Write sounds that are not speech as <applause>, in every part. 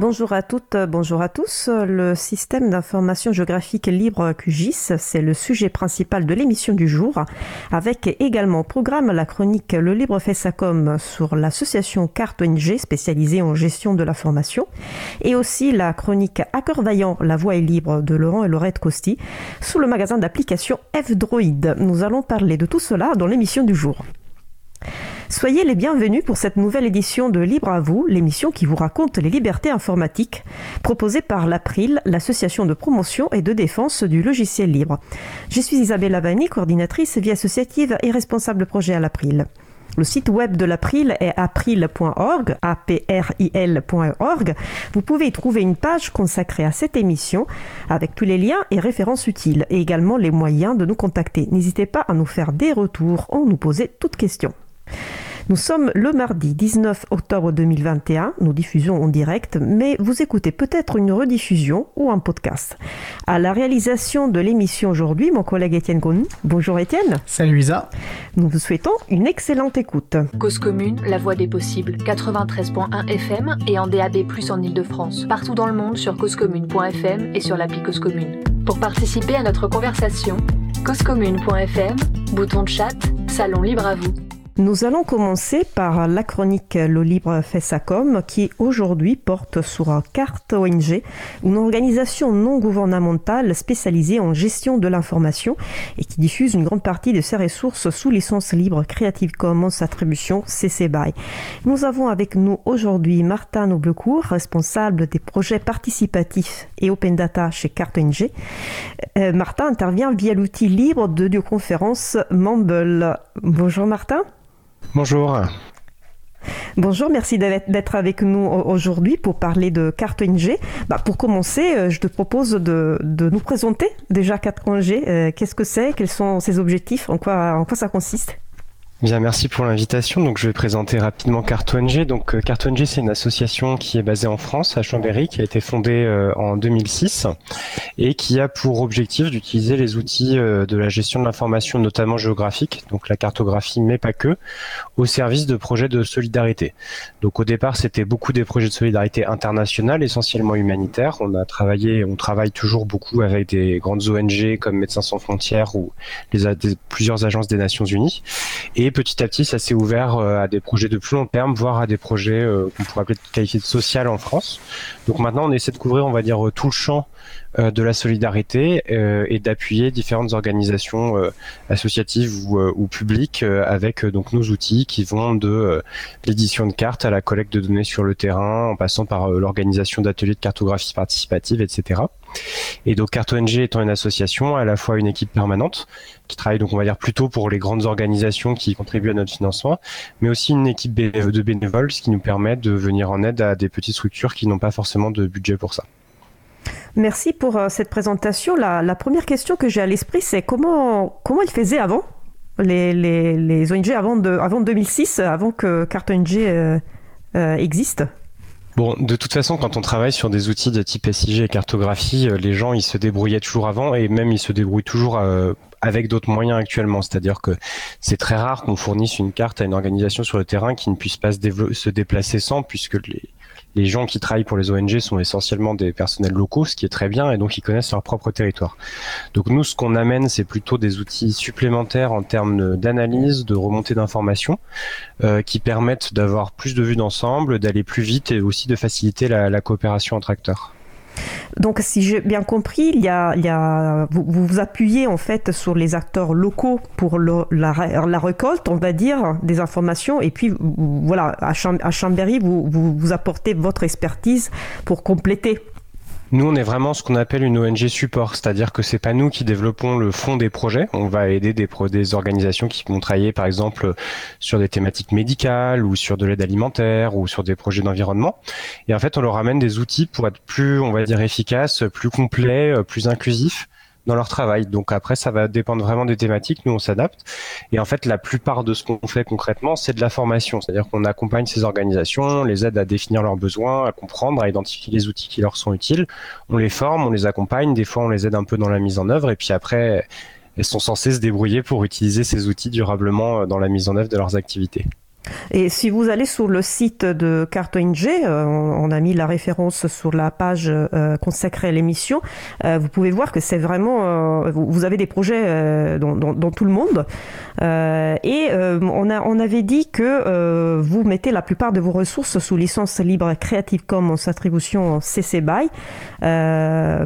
Bonjour à toutes, bonjour à tous. Le système d'information géographique libre QGIS, c'est le sujet principal de l'émission du jour, avec également au programme la chronique Le Libre Fessacom sur l'association Carte ONG spécialisée en gestion de l'information, et aussi la chronique Hacker Vaillant, la voix est libre de Laurent et Laurette Costi, sous le magasin d'applications F-Droid. Nous allons parler de tout cela dans l'émission du jour. Soyez les bienvenus pour cette nouvelle édition de Libre à vous, l'émission qui vous raconte les libertés informatiques, proposée par l'April, l'association de promotion et de défense du logiciel libre. Je suis Isabelle Lavani, coordinatrice vie associative et responsable projet à l'April. Le site web de l'April est april.org, april.org. Vous pouvez y trouver une page consacrée à cette émission avec tous les liens et références utiles et également les moyens de nous contacter. N'hésitez pas à nous faire des retours ou nous poser toutes questions. Nous sommes le mardi 19 octobre 2021. Nous diffusons en direct, mais vous écoutez peut-être une rediffusion ou un podcast. À la réalisation de l'émission aujourd'hui, mon collègue Étienne Gonin. Bonjour Étienne. Salut Isa. Nous vous souhaitons une excellente écoute. Cause commune, la voix des possibles. 93.1 FM et en DAB+, en Ile-de-France. Partout dans le monde sur causecommune.fm et sur l'appli Cause Commune. Pour participer à notre conversation, causecommune.fm, bouton de chat, salon libre à vous. Nous allons commencer par la chronique Le Libre Fessacom qui aujourd'hui porte sur Carte ONG, une organisation non gouvernementale spécialisée en gestion de l'information et qui diffuse une grande partie de ses ressources sous licence libre Creative Commons Attribution CC BY. Nous avons avec nous aujourd'hui Martin Noblecourt, responsable des projets participatifs et open data chez Carte ONG. Euh, Martin intervient via l'outil libre de conférence Mumble. Bonjour Martin. Bonjour. Bonjour, merci d'être avec nous aujourd'hui pour parler de Carte ONG. Bah, pour commencer, euh, je te propose de, nous présenter déjà Carte. Euh, qu'est-ce que c'est? Quels sont ses objectifs? En quoi ça consiste? Bien, merci pour l'invitation. Donc, je vais présenter rapidement Carte ONG. Donc, euh, Carte ONG, c'est une association qui est basée en France, à Chambéry, qui a été fondée euh, en 2006 et qui a pour objectif d'utiliser les outils euh, de la gestion de l'information, notamment géographique, donc la cartographie, mais pas que, au service de projets de solidarité. Donc, au départ, c'était beaucoup des projets de solidarité internationale, essentiellement humanitaires. On a travaillé, on travaille toujours beaucoup avec des grandes ONG comme Médecins sans frontières ou les, plusieurs agences des Nations Unies. Et petit à petit, ça s'est ouvert euh, à des projets de plus long terme, voire à des projets euh, qu'on pourrait appeler de qualité sociale en France. Donc maintenant, on essaie de couvrir, on va dire, tout le champ euh, de la solidarité et d'appuyer différentes organisations associatives ou, publiques avec donc nos outils qui vont de l'édition de cartes à la collecte de données sur le terrain, en passant par l'organisation d'ateliers de cartographie participative, etc. Et donc Carte ONG étant une association, à la fois une équipe permanente qui travaille donc on va dire plutôt pour les grandes organisations qui contribuent à notre financement, mais aussi une équipe de bénévoles, ce qui nous permet de venir en aide à des petites structures qui n'ont pas forcément de budget pour ça. Merci pour euh, cette présentation. La, première question que j'ai à l'esprit, c'est comment, comment ils faisaient avant les, ONG avant, de, avant 2006, avant que Carte ONG euh, euh, existe? Bon, de toute façon, quand on travaille sur des outils de type SIG et cartographie, euh, les gens ils se débrouillaient toujours avant et même ils se débrouillent toujours euh, avec d'autres moyens actuellement. C'est-à-dire que c'est très rare qu'on fournisse une carte à une organisation sur le terrain qui ne puisse pas se, se déplacer sans, puisque les, les gens qui travaillent pour les ONG sont essentiellement des personnels locaux, ce qui est très bien, et donc ils connaissent leur propre territoire. Donc nous, ce qu'on amène, c'est plutôt des outils supplémentaires en termes d'analyse, de remontée d'informations, euh, qui permettent d'avoir plus de vues d'ensemble, d'aller plus vite et aussi de faciliter la, la coopération entre acteurs. Donc, si j'ai bien compris, il y a, vous, vous appuyez en fait sur les acteurs locaux pour la, la, récolte, on va dire, des informations. Et puis, voilà, à, Chambéry, vous, vous apportez votre expertise pour compléter nous, on est vraiment ce qu'on appelle une ONG support, c'est-à-dire que c'est pas nous qui développons le fond des projets. On va aider des, organisations qui vont travailler, par exemple, sur des thématiques médicales ou sur de l'aide alimentaire ou sur des projets d'environnement. Et en fait, on leur amène des outils pour être plus, on va dire, efficaces, plus complets, euh, plus inclusifs dans leur travail. Donc après, ça va dépendre vraiment des thématiques. Nous, on s'adapte. Et en fait, la plupart de ce qu'on fait concrètement, c'est de la formation. C'est-à-dire qu'on accompagne ces organisations, on les aide à définir leurs besoins, à comprendre, à identifier les outils qui leur sont utiles. On les forme, on les accompagne. Des fois, on les aide un peu dans la mise en œuvre. Et puis après, elles sont censées se débrouiller pour utiliser ces outils durablement dans la mise en œuvre de leurs activités. Et si vous allez sur le site de CartoING, euh, on, a mis la référence sur la page euh, consacrée à l'émission, euh, vous pouvez voir que c'est vraiment, vous, avez des projets dans, tout le monde. et on, a, on avait dit que vous mettez la plupart de vos ressources sous licence libre Creative Commons attribution CC BY.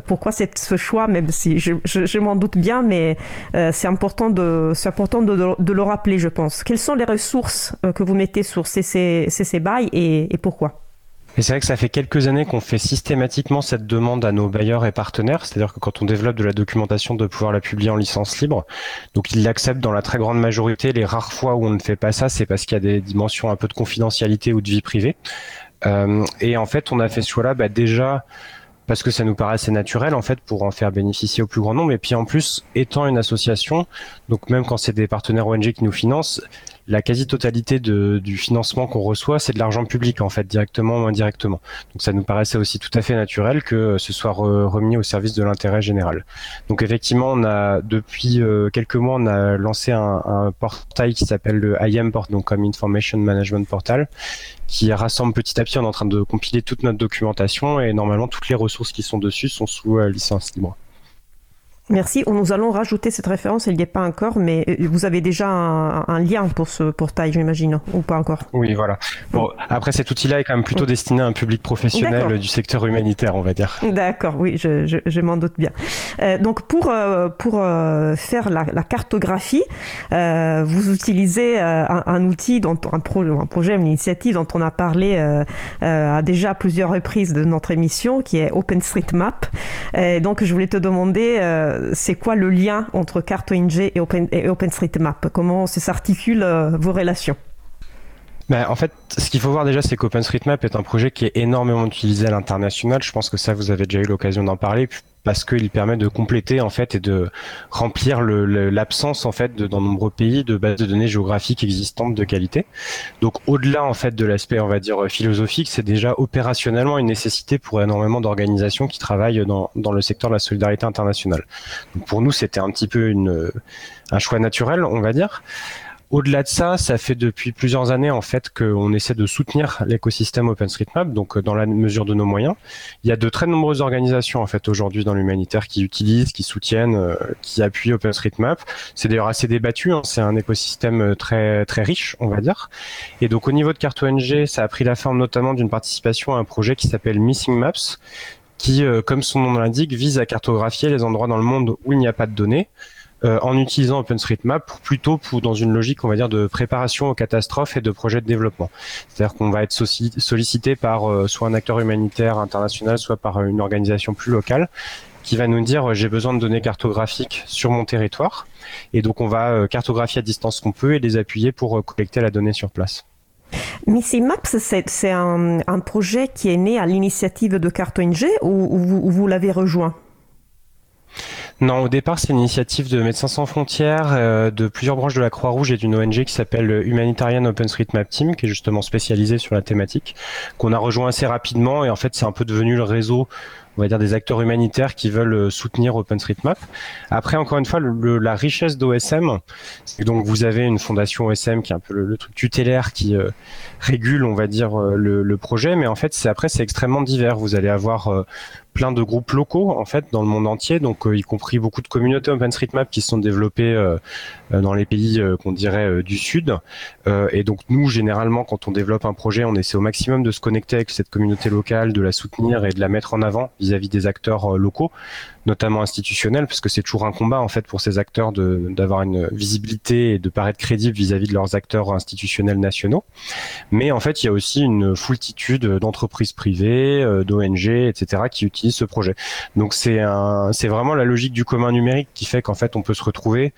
pourquoi ce choix, même si je, m'en doute bien, mais c'est important, de, important de, le rappeler, je pense. Quelles sont les ressources que vous mettez sur CC, CC BY et, pourquoi? C'est vrai que ça fait quelques années qu'on fait systématiquement cette demande à nos bailleurs et partenaires, c'est-à-dire que quand on développe de la documentation, de pouvoir la publier en licence libre, donc ils l'acceptent dans la très grande majorité. Les rares fois où on ne fait pas ça, c'est parce qu'il y a des dimensions un peu de confidentialité ou de vie privée. Euh, et en fait, on a fait ce choix-là bah, déjà parce que ça nous assez naturel en fait pour en faire bénéficier au plus grand nombre. Et puis en plus, étant une association, donc même quand c'est des partenaires ONG qui nous financent, la quasi-totalité du financement qu'on reçoit, c'est de l'argent public en fait, directement ou indirectement. Donc ça nous paraissait aussi tout à fait naturel que ce soit remis au service de l'intérêt général. Donc effectivement, on a depuis euh, quelques mois, on a lancé un, portail qui s'appelle le IAM donc comme Information Management Portal, qui rassemble petit à petit. On est en train de compiler toute notre documentation et normalement toutes les ressources qui sont dessus sont sous euh, licence libre. Merci. Nous allons rajouter cette référence, elle n'y est pas encore, mais euh, vous avez déjà un, lien pour ce portail, j'imagine, ou pas encore? Oui, voilà. Bon, après, cet outil-là est quand même plutôt destiné à un public professionnel du secteur humanitaire, on va dire. D'accord, oui, je, m'en doute bien. Euh, donc, pour, euh, pour faire la, cartographie, vous utilisez un, outil, dont, un, un projet, une initiative dont on a parlé à déjà plusieurs reprises de notre émission, qui est OpenStreetMap. donc, je voulais te demander c'est quoi le lien entre et, Open, et OpenStreetMap? Comment s'articulent euh, vos relations? Ben, en fait, ce qu'il faut voir déjà, c'est qu'OpenStreetMap est un projet qui est énormément utilisé à l'international. Je pense que ça, vous avez déjà eu l'occasion d'en parler parce qu'il permet de compléter en fait et de remplir l'absence en fait de, dans de nombreux pays de bases de données géographiques existantes de qualité. Donc au-delà en fait de l'aspect on va dire philosophique, c'est déjà opérationnellement une nécessité pour énormément d'organisations qui travaillent dans, dans le secteur de la solidarité internationale. Pour nous, c'était un petit peu une un choix naturel, on va dire. Au-delà de ça, ça fait depuis plusieurs années en fait qu'on essaie de soutenir l'écosystème OpenStreetMap, donc euh, dans la mesure de nos moyens. Il y a de très nombreuses organisations en fait aujourd'hui dans l'humanitaire qui utilisent, qui soutiennent, euh, qui appuient OpenStreetMap. C'est d'ailleurs assez débattu, hein. c'est un écosystème euh, très très riche, on va dire. Et donc au niveau de Carte ONG, ça a pris la forme notamment d'une participation à un projet qui s'appelle Missing Maps, qui, comme son nom l'indique, vise à cartographier les endroits dans le monde où il n'y a pas de données euh, en utilisant OpenStreetMap plutôt dans une logique, on va dire, de préparation aux catastrophes et de projets de développement. C'est-à-dire qu'on va être sollicité par euh, soit un acteur humanitaire international, soit par une organisation plus locale qui va nous dire euh, j'ai besoin de données cartographiques sur mon territoire et donc on va cartographier à distance qu'on peut et les appuyer pour collecter la donnée sur place. Missy Maps, c'est un, projet qui est né à l'initiative de CartoNG ou, ou vous l'avez rejoint? Non, au départ, c'est une initiative de Médecins sans frontières, euh, de plusieurs branches de la Croix-Rouge et d'une ONG qui s'appelle Humanitarian OpenStreetMap Team, qui est justement spécialisée sur la thématique, qu'on a rejoint assez rapidement. Et en fait, c'est un peu devenu le réseau on va dire des acteurs humanitaires qui veulent euh, soutenir OpenStreetMap. Après, encore une fois, le, la richesse d'OSM, donc vous avez une fondation OSM qui est un peu le, truc tutélaire qui euh, régule, on va dire, le, le, projet, mais en fait, c'est après c'est extrêmement divers. Vous allez avoir plein de groupes locaux en fait dans le monde entier, donc euh, y compris beaucoup de communautés OpenStreetMap qui sont développées euh, euh, dans les pays qu'on dirait du sud. et donc nous généralement quand on développe un projet, on essaie au maximum de se connecter avec cette communauté locale, de la soutenir et de la mettre en avant vis-à-vis des acteurs locaux notamment institutionnels, parce que c'est toujours un combat en fait pour ces acteurs d'avoir une visibilité et de paraître crédibles vis-à-vis de leurs acteurs institutionnels nationaux. Mais en fait, il y a aussi une foultitude d'entreprises privées, euh, d'ONG, etc., qui utilisent ce projet. Donc c'est un, c'est vraiment la logique du commun numérique qui fait qu'en fait on peut se retrouver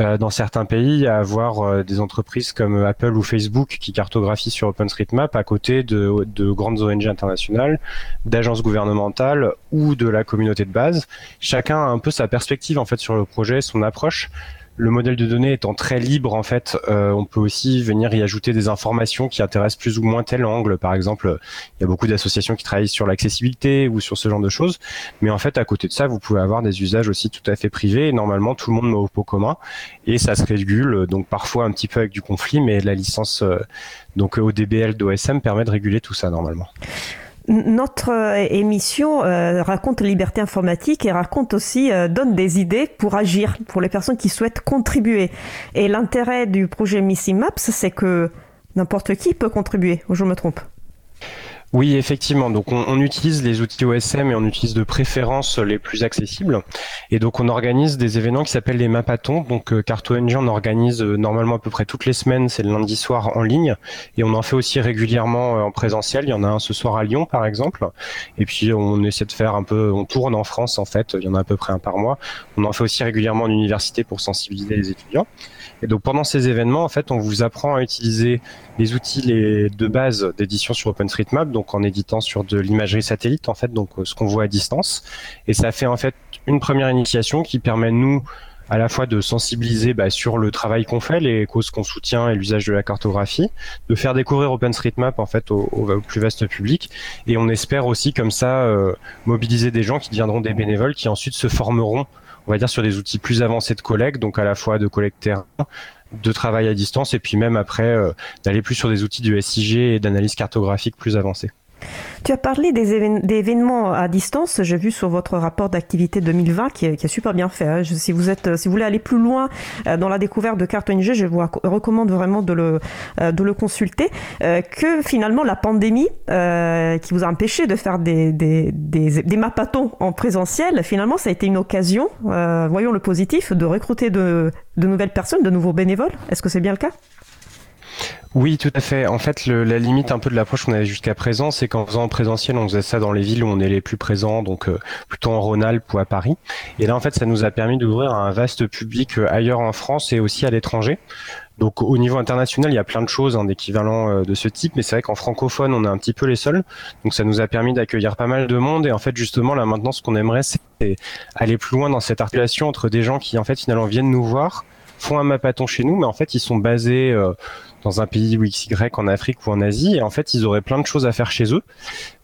euh, dans certains pays à avoir euh, des entreprises comme Apple ou Facebook qui cartographient sur OpenStreetMap à côté de, de grandes ONG internationales, d'agences gouvernementales ou de la communauté de base. Chacun a un peu sa perspective en fait sur le projet, son approche le modèle de données étant très libre, en fait, euh, on peut aussi venir y ajouter des informations qui intéressent plus ou moins tel angle. Par exemple, il y a beaucoup d'associations qui travaillent sur l'accessibilité ou sur ce genre de choses. Mais en fait, à côté de ça, vous pouvez avoir des usages aussi tout à fait privés. Et normalement, tout le monde met au pot commun et ça se régule. Donc parfois un petit peu avec du conflit, mais la licence euh, donc ODBL d'OSM permet de réguler tout ça normalement. Notre euh, émission euh, raconte liberté informatique et raconte aussi, euh, donne des idées pour agir, pour les personnes qui souhaitent contribuer. Et l'intérêt du projet Missing Maps, c'est que n'importe qui peut contribuer, ou je me trompe? Oui, effectivement. Donc, on, utilise les outils OSM et on utilise de préférence les plus accessibles. Et donc, on organise des événements qui s'appellent les Mapatons. Donc, euh, on organise euh, normalement à peu près toutes les semaines. C'est le lundi soir en ligne. Et on en fait aussi régulièrement euh, en présentiel. Il y en a un ce soir à Lyon, par exemple. Et puis, on essaie de faire un peu, on tourne en France, en fait. Il y en a à peu près un par mois. On en fait aussi régulièrement en université pour sensibiliser les étudiants. Et donc pendant ces événements, en fait, on vous apprend à utiliser les outils de base d'édition sur OpenStreetMap, donc en éditant sur de l'imagerie satellite, en fait, donc euh, ce qu'on voit à distance. Et ça fait en fait une première initiation qui permet nous à la fois de sensibiliser bah, sur le travail qu'on fait, les causes qu'on soutient et l'usage de la cartographie, de faire découvrir OpenStreetMap en fait au, au, plus vaste public, et on espère aussi comme ça euh, mobiliser des gens qui deviendront des bénévoles, qui ensuite se formeront on va dire sur des outils plus avancés de collecte, donc à la fois de collecte terrain, de travail à distance, et puis même après euh, d'aller plus sur des outils de SIG et d'analyse cartographique plus avancés. Tu as parlé des, événements à distance. J'ai vu sur votre rapport d'activité 2020 qui est, super bien fait. Hein. si vous voulez aller plus loin euh, dans la découverte de CartoNG, je vous recommande vraiment de le, euh, consulter. Euh, que finalement la pandémie qui vous a empêché de faire des, des, mapatons en présentiel, finalement ça a été une occasion, voyons le positif, de recruter de nouvelles personnes, de nouveaux bénévoles. Est-ce que c'est bien le cas? Oui, tout à fait. En fait, le, la limite un peu de l'approche qu'on avait jusqu'à présent, c'est qu'en faisant en présentiel, on faisait ça dans les villes où on est les plus présents, donc euh, plutôt en Rhône-Alpes ou à Paris. Et là, en fait, ça nous a permis d'ouvrir un vaste public euh, ailleurs en France et aussi à l'étranger. Donc au niveau international, il y a plein de choses hein, d'équivalent euh, de ce type, mais c'est vrai qu'en francophone, on est un petit peu les seuls. Donc ça nous a permis d'accueillir pas mal de monde. Et en fait, justement, là maintenant, ce qu'on aimerait, c'est aller plus loin dans cette articulation entre des gens qui, en fait, finalement, viennent nous voir, font un mapaton chez nous, mais en fait, ils sont basés dans un pays ou XY en Afrique ou en Asie et en fait ils auraient plein de choses à faire chez eux.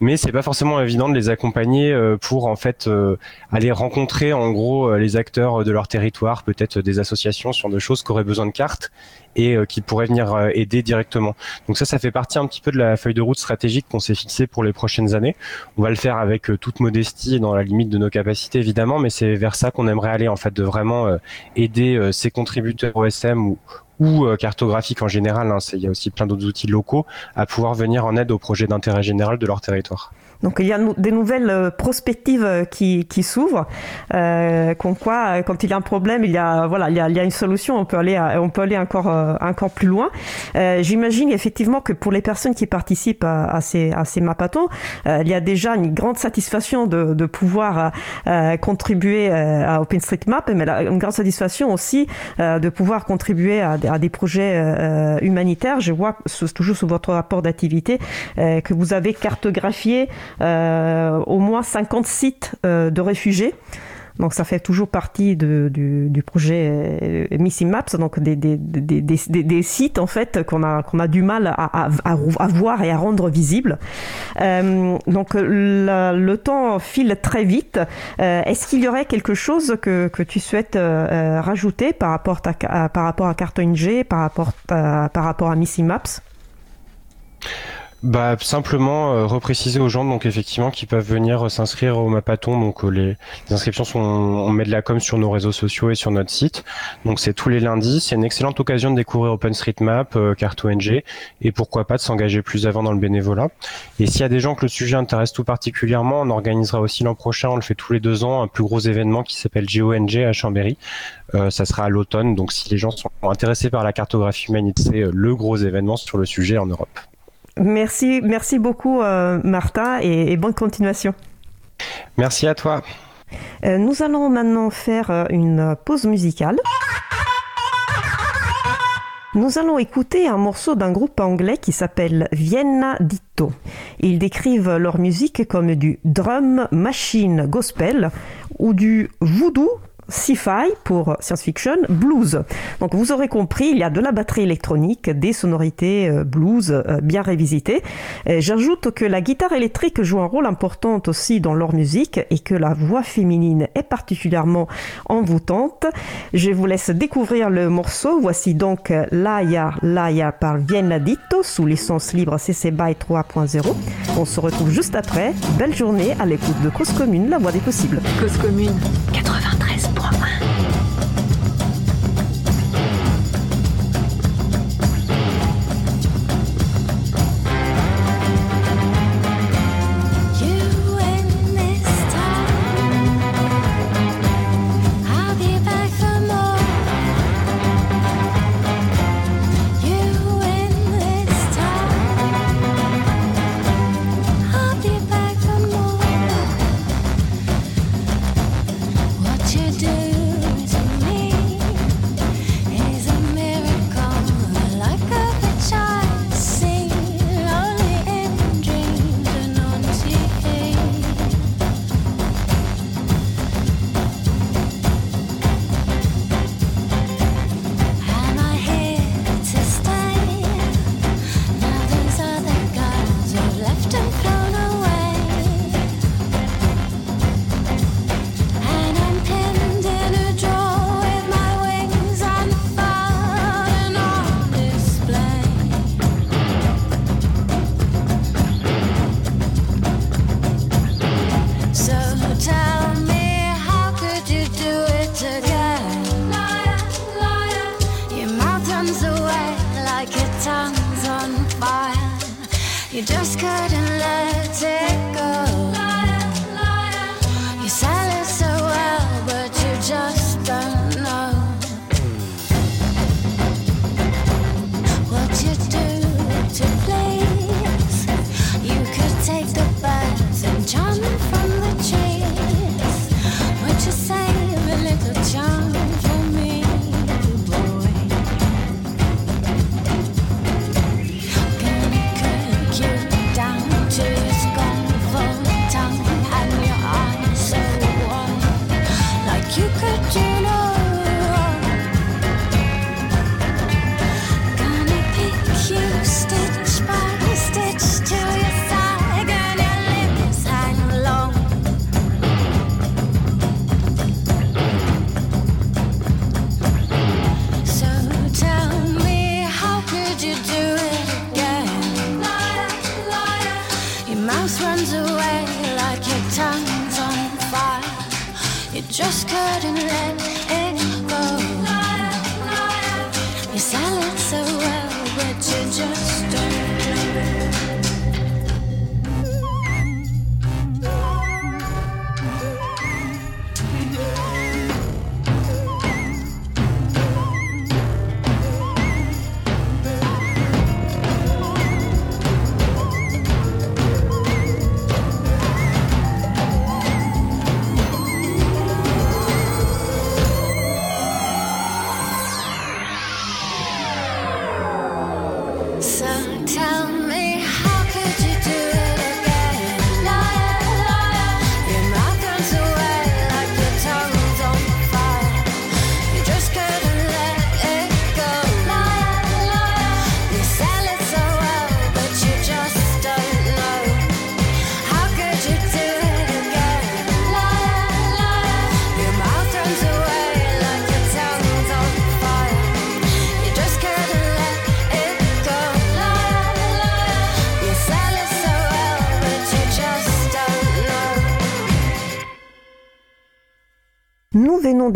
Mais c'est pas forcément évident de les accompagner euh, pour en fait euh, aller rencontrer en gros euh, les acteurs de leur territoire peut-être des associations sur des choses qui auraient besoin de cartes et qui pourraient venir aider directement. Donc ça ça fait partie un petit peu de la feuille de route stratégique qu'on s'est fixée pour les prochaines années. On va le faire avec toute modestie et dans la limite de nos capacités évidemment mais c'est vers ça qu'on aimerait aller en fait de vraiment aider ces contributeurs OSM ou, ou euh, cartographique en général, hein, il y a aussi plein d'autres outils locaux, à pouvoir venir en aide aux projets d'intérêt général de leur territoire. Donc il y a des nouvelles euh, prospectives euh, qui, s'ouvrent, euh, quoi, quand il y a un problème, il y a voilà, il y a, une solution. On peut aller, on peut aller encore encore plus loin. Euh, J'imagine effectivement que pour les personnes qui participent à, ces à ces euh, il y a déjà une grande satisfaction de, pouvoir contribuer à OpenStreetMap, mais une grande satisfaction aussi de pouvoir contribuer à, des projets humanitaires. Je vois toujours sur votre rapport d'activité que vous avez cartographié euh, au moins 50 sites euh, de réfugiés. Donc ça fait toujours partie du, projet euh, Missing Maps, donc des, sites en fait qu'on a, du mal à, voir et à rendre visibles. Euh, donc le temps file très vite. Euh, Est-ce qu'il y aurait quelque chose que, tu souhaites euh, rajouter par rapport à, par à par rapport à, par rapport à Missing Maps? Bah simplement euh, repréciser aux gens donc effectivement qui peuvent venir euh, s'inscrire au Mapaton donc euh, les, inscriptions sont on met de la com sur nos réseaux sociaux et sur notre site. Donc c'est tous les lundis. C'est une excellente occasion de découvrir OpenStreetMap euh, CartoNG et pourquoi pas de s'engager plus avant dans le bénévolat. Et s'il y a des gens que le sujet intéresse tout particulièrement on organisera aussi l'an prochain on le fait tous les deux ans un plus gros événement qui s'appelle GONG à Chambéry. Ça sera à l'automne. Donc si les gens sont intéressés par la cartographie humanitaire c'est le gros événement sur le sujet en Europe. Merci, merci beaucoup euh, Martha et, et, bonne continuation. Merci à toi. Euh, nous allons maintenant faire euh, une pause musicale. Nous allons écouter un morceau d'un groupe anglais qui s'appelle Vienna Ditto. Ils décrivent leur musique comme du drum machine gospel ou du voodoo sci-fi pour science-fiction, blues. Donc vous aurez compris, il y a de la batterie électronique, des sonorités euh, blues euh, bien révisitées. J'ajoute que la guitare électrique joue un rôle important aussi dans leur musique et que la voix féminine est particulièrement envoûtante. Je vous laisse découvrir le morceau. Voici donc Laia Laia par Vienna Ditto sous licence libre CC BY 3.0. On se retrouve juste après. Belle journée à l'écoute de Cause Commune, la voix des possibles. Cause Commune 我吗？93.1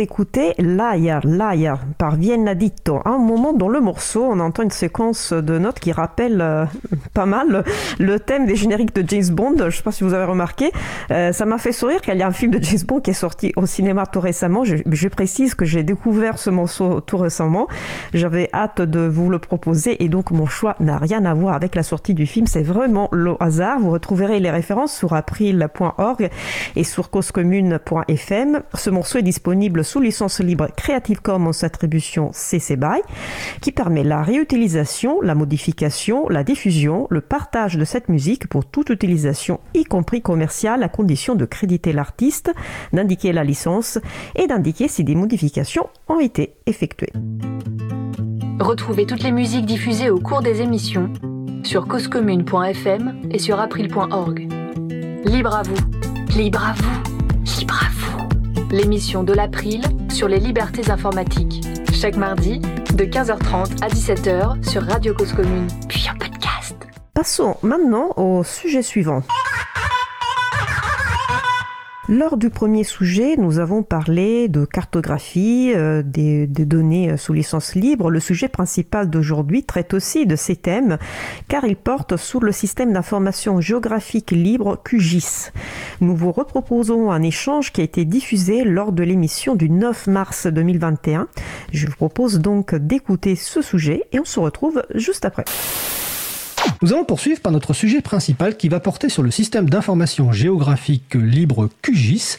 d'écouter Liar, Liar par Vienna Ditto. À un moment dans le morceau, on entend une séquence de notes qui rappelle euh, pas mal le thème des génériques de James Bond. Je sais pas si vous avez remarqué. Euh, ça m'a fait sourire qu'il y a un film de James Bond qui est sorti au cinéma tout récemment. Je, je précise que j'ai découvert ce morceau tout récemment. J'avais hâte de vous le proposer et donc mon choix n'a rien à voir avec la sortie du film. C'est vraiment le hasard. Vous retrouverez les références sur april.org et sur causecommune.fm. Ce morceau est disponible sous licence libre Creative Commons Attribution CC BY qui permet la réutilisation, la modification, la diffusion, le partage de cette musique pour toute utilisation, y compris commerciale, à condition de créditer l'artiste, d'indiquer la licence et d'indiquer si des modifications ont été effectuées. Retrouvez toutes les musiques diffusées au cours des émissions sur causecommune.fm et sur april.org. Libre à vous, libre à vous. L'émission de l'April sur les libertés informatiques. Chaque mardi, de 15h30 à 17h sur Radio Cause Commune, puis en podcast. Passons maintenant au sujet suivant. Lors du premier sujet, nous avons parlé de cartographie, euh, des, données euh, sous licence libre. Le sujet principal d'aujourd'hui traite aussi de ces thèmes, car il porte sous le système d'information géographique libre QGIS. Nous vous reproposons un échange qui a été diffusé lors de l'émission du 9 mars 2021. Je vous propose donc d'écouter ce sujet et on se retrouve juste après. Nous allons poursuivre par notre sujet principal qui va porter sur le système d'information géographique libre QGIS.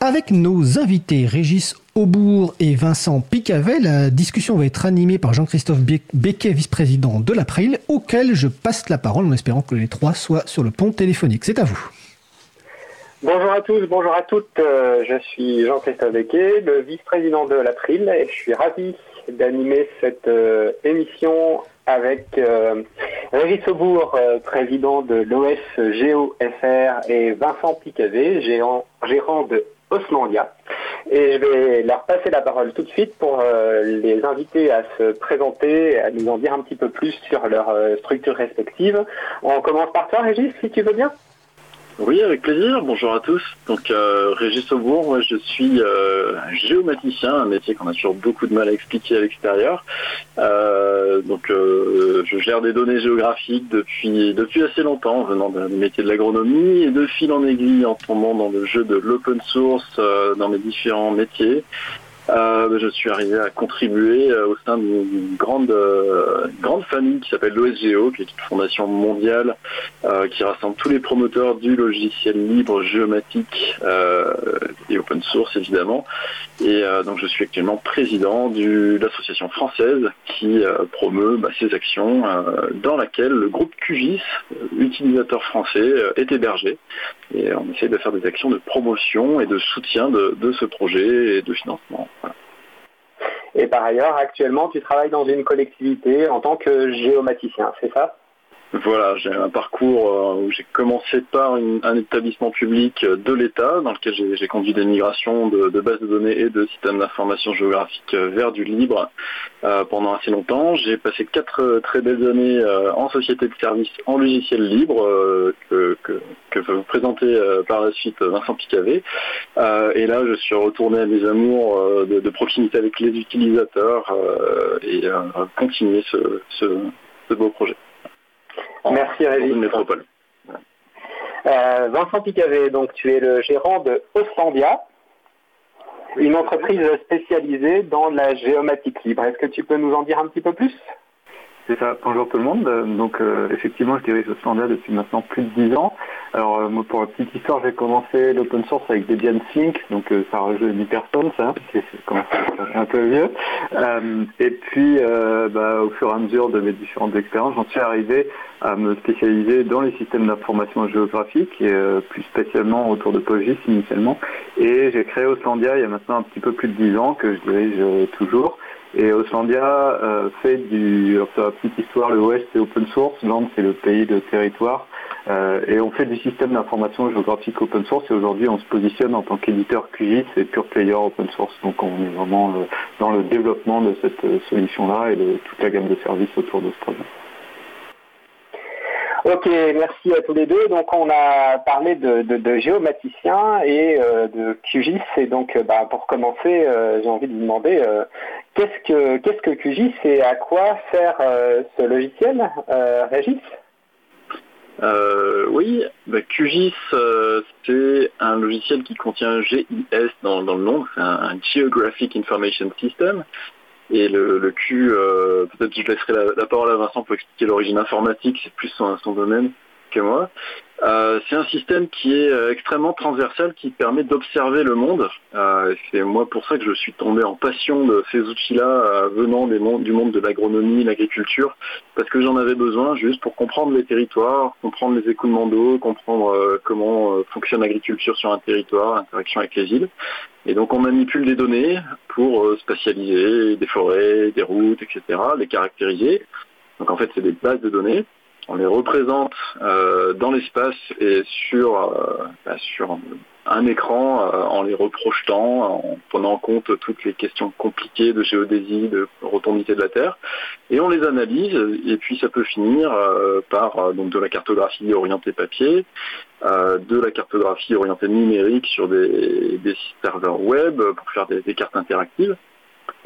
Avec nos invités Régis Aubourg et Vincent Picavet, la discussion va être animée par Jean-Christophe Becquet, vice-président de l'April, auquel je passe la parole en espérant que les trois soient sur le pont téléphonique. C'est à vous. Bonjour à tous, bonjour à toutes. Euh, je suis Jean-Christophe Becquet, le vice-président de l'April, et je suis ravi d'animer cette euh, émission avec euh, Régis Aubourg, euh, président de l'OS GeoFR, et Vincent Picavet, gérant, de Osmandia. Et je vais leur passer la parole tout de suite pour euh, les inviter à se présenter, à nous en dire un petit peu plus sur leur structure respective. On commence par toi, Régis, si tu veux bien. Oui, avec plaisir. Bonjour à tous. Donc, euh, Régis Aubourg, moi je suis euh, géomaticien, un métier qu'on a toujours beaucoup de mal à expliquer à l'extérieur. Euh, donc, euh, je gère des données géographiques depuis depuis assez longtemps, venant d'un métier de l'agronomie et de fil en aiguille en tombant dans le jeu de l'open source dans mes différents métiers. Euh, je suis arrivé à contribuer euh, au sein d'une grande euh, grande famille qui s'appelle l'OSGO, qui est une fondation mondiale qui rassemble tous les promoteurs du logiciel libre géomatique et open source évidemment. Et donc je suis actuellement président de l'association française qui promeut bah, ces actions dans laquelle le groupe QGIS, utilisateur français, est hébergé. Et on essaie de faire des actions de promotion et de soutien de, de ce projet et de financement. Et par ailleurs, actuellement, tu travailles dans une collectivité en tant que géomaticien, c'est ça? Voilà, j'ai un parcours euh, où j'ai commencé par un établissement public de l'État dans lequel j'ai conduit des migrations de, bases de données et de systèmes d'information géographique vers du libre euh, pendant assez longtemps. J'ai passé quatre très belles années euh, en société de services en logiciel libre que, que, va vous présenter par la suite Vincent Picavet. et là, je suis retourné à mes amours de, proximité avec les utilisateurs et continuer ce beau projet. Merci Régis. Métropole. Euh, Vincent Picavet, donc tu es le gérant de Ostandia, une entreprise spécialisée dans la géomatique libre. Est-ce que tu peux nous en dire un petit peu plus? C'est ça. Bonjour tout le monde. Donc euh, effectivement, je dirige Ostandia depuis maintenant plus de 10 ans. Alors euh, moi, pour la petite histoire, j'ai commencé l'open source avec Debian Sync, donc euh, ça rajeunit personne, ça, c'est un peu vieux. et puis, bah, au fur et à mesure de mes différentes expériences, j'en suis arrivé à me spécialiser dans les systèmes d'information géographique, et plus spécialement autour de PostGIS initialement. Et j'ai créé Oslandia il y a maintenant un petit peu plus de 10 ans, que je dirige toujours. Et Oslandia euh, fait du, la petite histoire, le Ouest c'est open source, Land c'est le pays de territoire, euh, et on fait du système d'information géographique open source et aujourd'hui on se positionne en tant qu'éditeur QGIS et pure player open source. Donc on est vraiment euh, dans le développement de cette solution-là et de toute la gamme de services autour de ce projet. Ok, merci à tous les deux. Donc on a parlé de, géomaticiens et euh, de QGIS. Et donc euh, bah, pour commencer, euh, j'ai envie de vous demander qu'est-ce que qu'est-ce que QGIS et à quoi sert ce logiciel, Régis? Oui, bah, QGIS, c'est un logiciel qui contient GIS dans, dans le nom, c'est un, Geographic Information System. Et le, Q, euh, peut-être je laisserai la, parole à Vincent pour expliquer l'origine informatique, c'est plus son, domaine que moi. Euh, c'est un système qui est euh, extrêmement transversal, qui permet d'observer le monde. C'est moi pour ça que je suis tombé en passion de ces outils-là venant du monde de l'agronomie, l'agriculture, parce que j'en avais besoin juste pour comprendre les territoires, comprendre les écoulements d'eau, comprendre comment fonctionne l'agriculture sur un territoire, l'interaction avec les îles. Et donc on manipule des données pour spatialiser des forêts, des routes, etc., les caractériser. Donc en fait c'est des bases de données on les représente euh, dans l'espace et sur, euh, bah, sur un écran euh, en les reprojetant, en prenant en compte toutes les questions compliquées de géodésie, de rotondité de la Terre, et on les analyse, et puis ça peut finir par donc de la cartographie orientée papier, de la cartographie orientée numérique sur des, serveurs web pour faire des cartes interactives.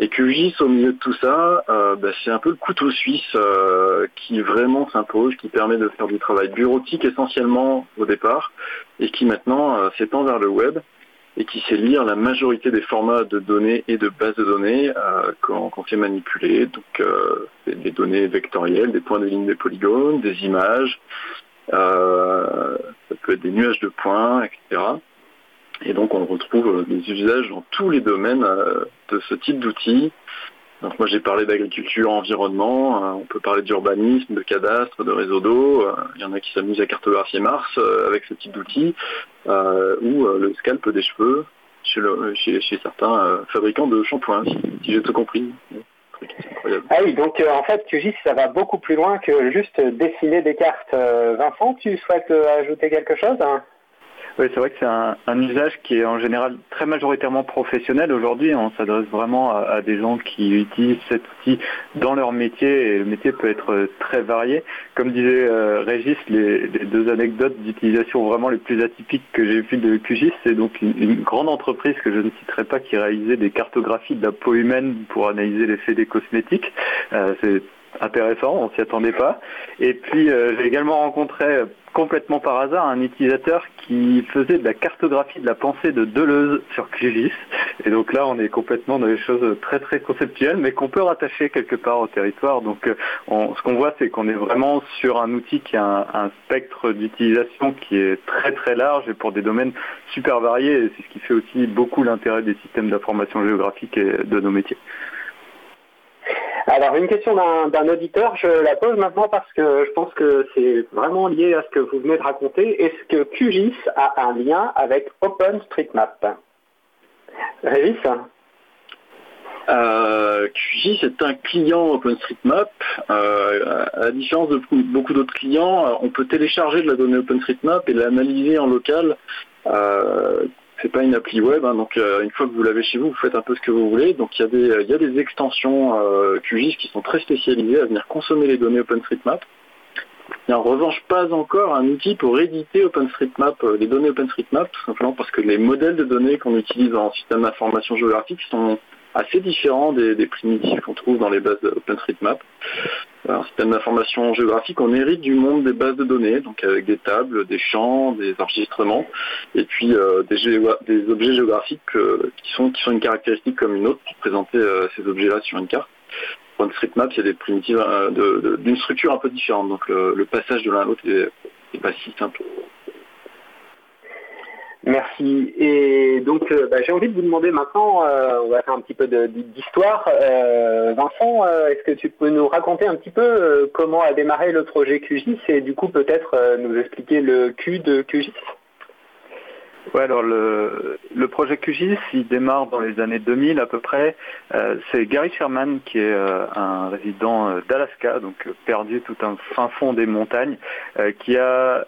Et QGIS au milieu de tout ça, euh, bah, c'est un peu le couteau suisse euh, qui vraiment s'impose, qui permet de faire du travail bureautique essentiellement au départ, et qui maintenant euh, s'étend vers le web et qui sait lire la majorité des formats de données et de bases de données quand, quand c'est manipulé. Donc des données vectorielles, des points de ligne, des polygones, des images, ça peut être des nuages de points, etc. Et donc on retrouve des usages dans tous les domaines euh, de ce type d'outils. Donc moi j'ai parlé d'agriculture, environnement, euh, on peut parler d'urbanisme, de cadastre, de réseau d'eau. Euh, il y en a qui s'amusent à cartographier Mars avec ce type d'outils, ou le scalp des cheveux chez, certains fabricants de shampoings, si, j'ai tout compris. Ah oui, donc en fait, QGIS, ça va beaucoup plus loin que juste dessiner des cartes. Vincent, tu souhaites ajouter quelque chose oui, c'est vrai que c'est un, usage qui est en général très majoritairement professionnel. Aujourd'hui, on s'adresse vraiment à, des gens qui utilisent cet outil dans leur métier et le métier peut être très varié. Comme disait euh, Régis, les, deux anecdotes d'utilisation vraiment les plus atypiques que j'ai vues de QGIS, c'est donc une, grande entreprise que je ne citerai pas qui réalisait des cartographies de la peau humaine pour analyser l'effet des cosmétiques. Euh, intéressant, on s'y attendait pas. Et puis euh, j'ai également rencontré euh, complètement par hasard un utilisateur qui faisait de la cartographie de la pensée de Deleuze sur QGIS. Et donc là, on est complètement dans des choses très très conceptuelles, mais qu'on peut rattacher quelque part au territoire. Donc euh, ce qu'on voit, c'est qu'on est vraiment sur un outil qui a un, un spectre d'utilisation qui est très très large et pour des domaines super variés. C'est ce qui fait aussi beaucoup l'intérêt des systèmes d'information géographique et de nos métiers. Alors une question d'un auditeur, je la pose maintenant parce que je pense que c'est vraiment lié à ce que vous venez de raconter. Est-ce que QGIS a un lien avec OpenStreetMap? Régis? Euh, QGIS est un client OpenStreetMap. Euh, à la différence de beaucoup d'autres clients, on peut télécharger de la donnée OpenStreetMap et l'analyser en local euh, c'est pas une appli web, hein, donc euh, une fois que vous l'avez chez vous, vous faites un peu ce que vous voulez. Donc il y a des, extensions euh, QGIS qui sont très spécialisées à venir consommer les données OpenStreetMap. Il n'y a en revanche pas encore un outil pour éditer OpenStreetMap, euh, les données OpenStreetMap, tout simplement parce que les modèles de données qu'on utilise en système d'information géographique sont assez différents des, primitifs qu'on trouve dans les bases OpenStreetMap. Un système d'information géographique, on hérite du monde des bases de données, donc avec des tables, des champs, des enregistrements, et puis euh, des, objets géographiques euh, qui, sont, qui sont une caractéristique comme une autre pour présenter euh, ces objets-là sur une carte. OpenStreetMap, c'est des primitives d'une structure un peu différente, donc le, passage de l'un à l'autre n'est pas si simple. Merci. Et donc, euh, bah, j'ai envie de vous demander maintenant, euh, on va faire un petit peu d'histoire. Euh, Vincent, est-ce que tu peux nous raconter un petit peu comment a démarré le projet QGIS et du coup peut-être nous expliquer le Q de QGIS Ouais, alors le, projet QGIS, il démarre dans les années 2000 à peu près. Euh, c'est Gary Sherman qui est euh, un résident euh, d'Alaska, donc perdu tout un fin fond des montagnes, qui a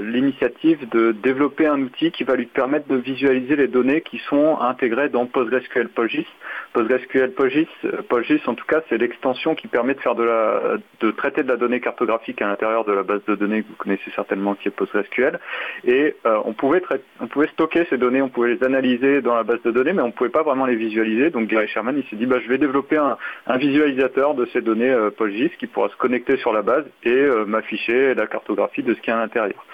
l'initiative de développer un outil qui va lui permettre de visualiser les données qui sont intégrées dans PostgreSQL PostGIS. PostgreSQL PostGIS, PostGIS en tout cas, c'est l'extension qui permet de faire de la, traiter de la donnée cartographique à l'intérieur de la base de données que vous connaissez certainement qui est PostgreSQL. Et on pouvait stocker ces données, on pouvait les analyser dans la base de données, mais on ne pouvait pas vraiment les visualiser. Donc Gary Sherman, il s'est dit, bah, je vais développer un, visualisateur de ces données euh, qui pourra se connecter sur la base et euh, m'afficher la cartographie de ce qu'il y a à l'intérieur.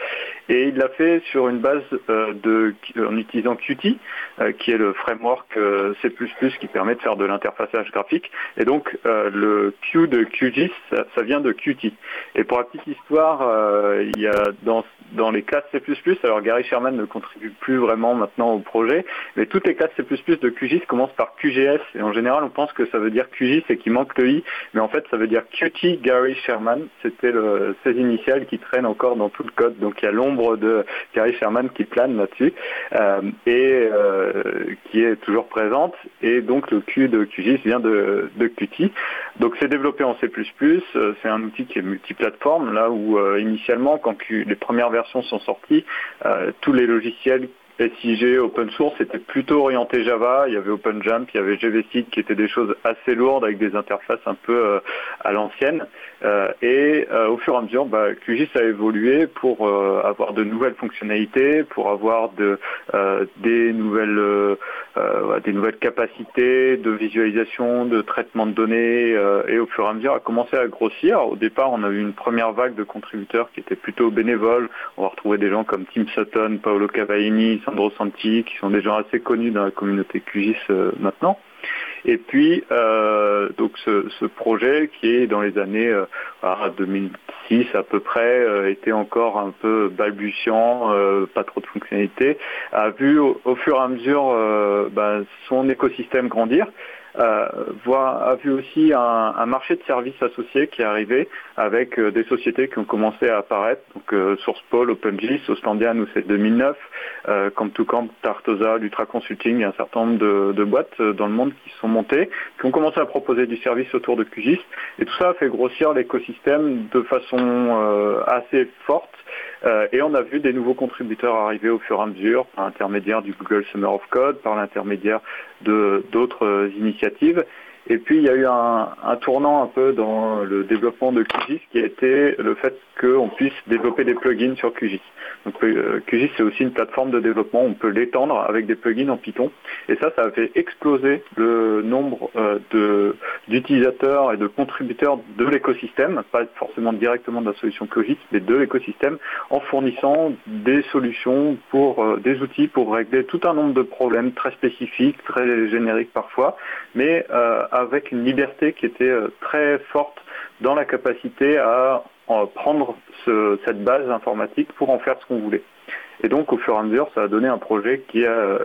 Et il l'a fait sur une base de, en utilisant Qt, qui est le framework C++ qui permet de faire de l'interfaçage graphique. Et donc le Q de QGIS, ça, vient de Qt. Et pour la petite histoire, il y a dans, dans les classes C++, alors Gary Sherman ne contribue plus vraiment maintenant au projet, mais toutes les classes C++ de QGIS commencent par QGS. Et en général, on pense que ça veut dire QGIS et qu'il manque le I, mais en fait, ça veut dire Qt Gary Sherman. C'était ses initiales qui traînent encore dans tout le code. Donc il y a l'ombre de Gary Sherman qui plane là-dessus euh, et euh, qui est toujours présente. Et donc le Q de QGIS vient de, de Qt. Donc c'est développé en C++. Euh, c'est un outil qui est multiplateforme, là où initialement, quand les premières versions sont sorties, tous les logiciels SIG, open source, c'était plutôt orienté Java. Il y avait OpenJump, il y avait GVSeed qui étaient des choses assez lourdes avec des interfaces un peu euh, à l'ancienne. Euh, et euh, au fur et à mesure, bah, QGIS a évolué pour avoir de nouvelles fonctionnalités, pour avoir de, des nouvelles des nouvelles capacités de visualisation, de traitement de données, et au fur et à mesure a commencé à grossir. Au départ, on a eu une première vague de contributeurs qui étaient plutôt bénévoles. On va retrouver des gens comme Tim Sutton, Paolo Cavaini, Qui sont des gens assez connus dans la communauté QGIS euh, maintenant. Et puis, euh, donc ce, projet qui est dans les années 2006 euh, à peu près, était encore un peu balbutiant, pas trop de fonctionnalités, a vu au, fur et à mesure ben, son écosystème grandir. Euh, a vu aussi un, marché de services associés qui est arrivé avec euh, des sociétés qui ont commencé à apparaître, donc euh, SourcePol, OpenGIS, Ostandia, nous c'est 2009, euh, Camp2Camp, Tartosa, Lutra Consulting, il y a un certain nombre de, de, boîtes dans le monde qui sont montées, qui ont commencé à proposer du service autour de QGIS, et tout ça a fait grossir l'écosystème de façon assez forte euh, et on a vu des nouveaux contributeurs arriver au fur et à mesure par l'intermédiaire du Google Summer of Code, par l'intermédiaire d'autres euh, initiatives. Et puis il y a eu un, tournant un peu dans le développement de QGIS qui a été le fait qu'on puisse développer des plugins sur QGIS. Donc euh, QGIS c'est aussi une plateforme de développement, on peut l'étendre avec des plugins en Python. Et ça, ça a fait exploser le nombre euh, d'utilisateurs et de contributeurs de l'écosystème, pas forcément directement de la solution QGIS, mais de l'écosystème, en fournissant des solutions pour euh, des outils pour régler tout un nombre de problèmes très spécifiques, très génériques parfois, mais avec une liberté qui était très forte dans la capacité à prendre cette base informatique pour en faire ce qu'on voulait. Et donc, au fur et à mesure, ça a donné un projet qui a euh,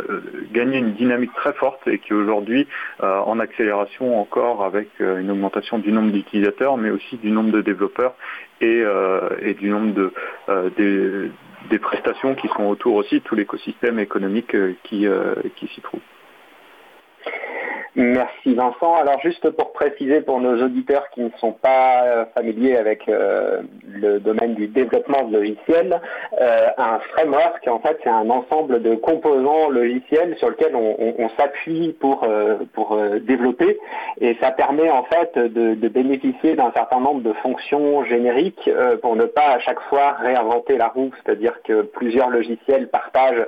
gagné une dynamique très forte et qui est aujourd'hui euh, en accélération encore avec euh, une augmentation du nombre d'utilisateurs, mais aussi du nombre de développeurs et, du nombre de, des, prestations qui sont autour aussi, tout l'écosystème économique qui s'y trouve. Merci Vincent. Alors juste pour préciser pour nos auditeurs qui ne sont pas euh, familiers avec euh, le domaine du développement de logiciels, euh, un framework en fait c'est un ensemble de composants logiciels sur lequel on, s'appuie pour, pour développer et ça permet en fait de, de bénéficier d'un certain nombre de fonctions génériques pour ne pas à chaque fois réinventer la roue, c'est-à-dire que plusieurs logiciels partagent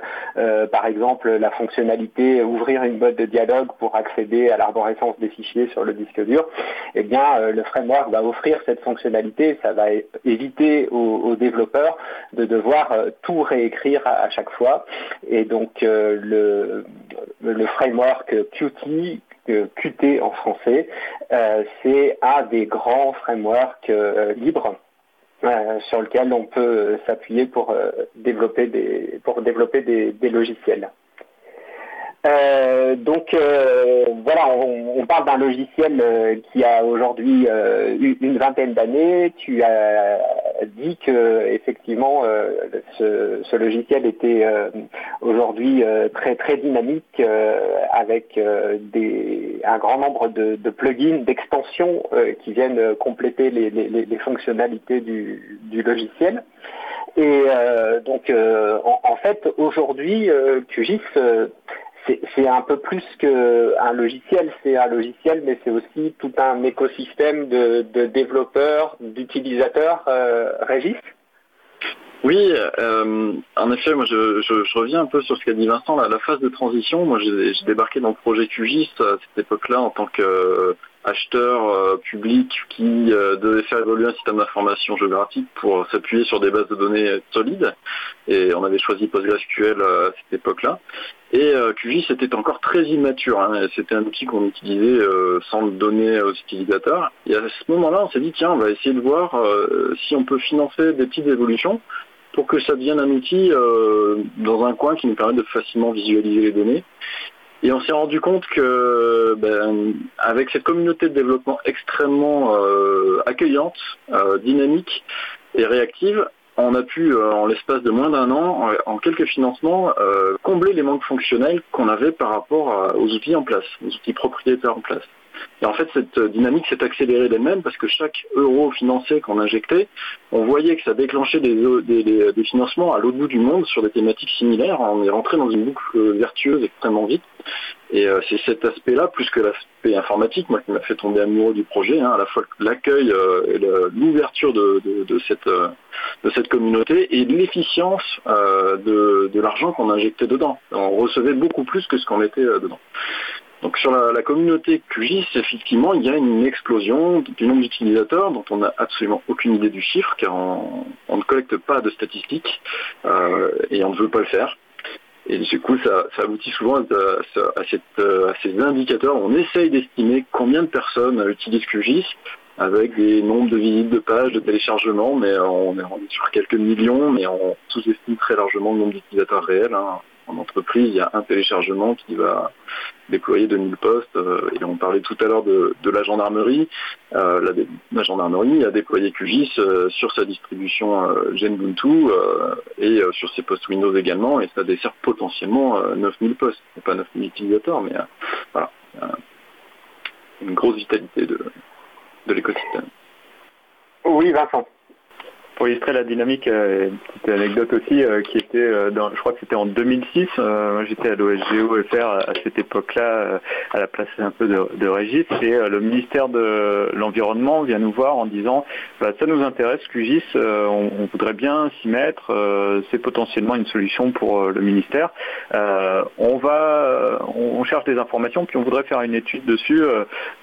par exemple la fonctionnalité ouvrir une boîte de dialogue pour accéder à l'arborescence des fichiers sur le disque dur, eh bien, euh, le framework va offrir cette fonctionnalité. Ça va éviter aux, développeurs de devoir euh, tout réécrire à, chaque fois. Et donc, euh, le, framework Qt Qt en français, c'est un des grands frameworks libres sur lequel on peut s'appuyer pour développer des pour développer des logiciels. Euh, donc euh, voilà, on, parle d'un logiciel euh, qui a aujourd'hui une vingtaine d'années. Tu as dit que effectivement ce, logiciel était aujourd'hui très très dynamique avec un grand nombre de, plugins, d'extensions qui viennent compléter les, fonctionnalités du, logiciel. Et donc en, en, fait aujourd'hui QGIS c'est un peu plus qu'un logiciel, c'est un logiciel, mais c'est aussi tout un écosystème de, développeurs, d'utilisateurs. Euh, Régis? Oui, euh, en effet, moi je, reviens un peu sur ce qu'a dit Vincent, la phase de transition, moi j'ai débarqué dans le projet QGIS à cette époque-là en tant que acheteur public qui devait faire évoluer un système d'information géographique pour s'appuyer sur des bases de données solides. Et on avait choisi PostgreSQL à cette époque-là. Et QGIS était encore très immature. Hein, c'était un outil qu'on utilisait sans le donner aux utilisateurs. Et à ce moment-là, on s'est dit tiens, on va essayer de voir si on peut financer des petites évolutions pour que ça devienne un outil euh, dans un coin qui nous permet de facilement visualiser les données. Et on s'est rendu compte que ben, avec cette communauté de développement extrêmement euh, accueillante, euh, dynamique et réactive, on a pu, en l'espace de moins d'un an, en, quelques financements, combler les manques fonctionnels qu'on avait par rapport aux outils en place, aux outils propriétaires en place. Et en fait, cette dynamique s'est accélérée d'elle-même parce que chaque euro financé qu'on injectait, on voyait que ça déclenchait des, financements à l'autre bout du monde sur des thématiques similaires. On est rentré dans une boucle vertueuse extrêmement vite. Et euh, c'est cet aspect-là, plus que l'aspect informatique, moi qui m'a fait tomber amoureux du projet, hein, à la fois l'accueil euh, et l'ouverture de, cette, euh, communauté et l'efficience de l'argent qu'on injectait dedans. On recevait beaucoup plus que ce qu'on mettait dedans. Donc sur la, communauté QGIS, effectivement, il y a une explosion du nombre d'utilisateurs dont on n'a absolument aucune idée du chiffre, car on, ne collecte pas de statistiques euh, et on ne veut pas le faire. Et du coup, ça, aboutit souvent à, ces indicateurs. On essaye d'estimer combien de personnes utilisent QGIS avec des nombres de visites de pages, de téléchargements, mais on est sur quelques millions, mais on sous-estime très largement le nombre d'utilisateurs réels. Hein en entreprise, il y a un téléchargement qui va déployer 2000 postes. Euh, et on parlait tout à l'heure de, la gendarmerie. Euh, la, gendarmerie a déployé QGIS euh, sur sa distribution Genbuntu et sur ses postes Windows également. Et ça dessert potentiellement 9000 postes. Pas 9000 utilisateurs, mais voilà. Une grosse vitalité de, de l'écosystème. Oui, Vincent pour illustrer la dynamique, euh, une petite anecdote aussi euh, qui était euh, dans, je crois que c'était en 2006. j'étais à l'OSGO FR à cette époque-là, à la place un peu de, de Régis, et le ministère de l'environnement vient nous voir en disant bah, ça nous intéresse, QGIS, on, on, voudrait bien s'y mettre, c'est potentiellement une solution pour le ministère. on va, on, cherche des informations, puis on voudrait faire une étude dessus,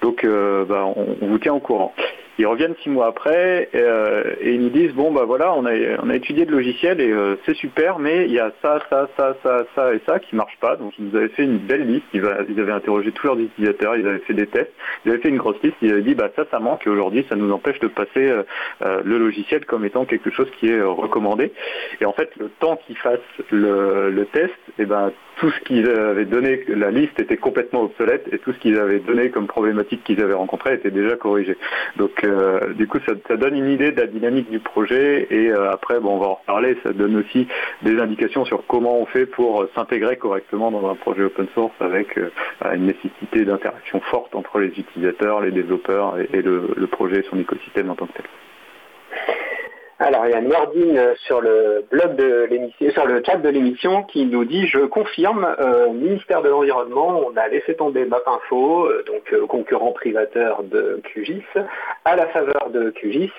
donc bah, on, on vous tient au courant. Ils reviennent six mois après euh, et ils nous disent bon bah voilà on a on a étudié le logiciel et euh, c'est super mais il y a ça ça ça ça ça et ça qui marche pas. Donc ils nous avaient fait une belle liste. Ils, avaient interrogé tous leurs utilisateurs. Ils avaient fait des tests. Ils avaient fait une grosse liste. Ils avaient dit bah ça ça manque. Et aujourd'hui ça nous empêche de passer euh, le logiciel comme étant quelque chose qui est recommandé. Et en fait le temps qu'ils fassent le, le test et eh ben tout ce qu'ils avaient donné, la liste était complètement obsolète et tout ce qu'ils avaient donné comme problématique qu'ils avaient rencontré était déjà corrigé. Donc euh, du coup ça, donne une idée de la dynamique du projet et euh, après bon on va en reparler, ça donne aussi des indications sur comment on fait pour s'intégrer correctement dans un projet open source avec euh, une nécessité d'interaction forte entre les utilisateurs, les développeurs et, le, le projet et son écosystème en tant que tel. Alors il y a Nordine sur le blog de l'émission, sur le chat de l'émission qui nous dit je confirme, euh, ministère de l'Environnement, on a laissé tomber MapInfo, euh, donc euh, concurrent privateur de QGIS, à la faveur de QGIS.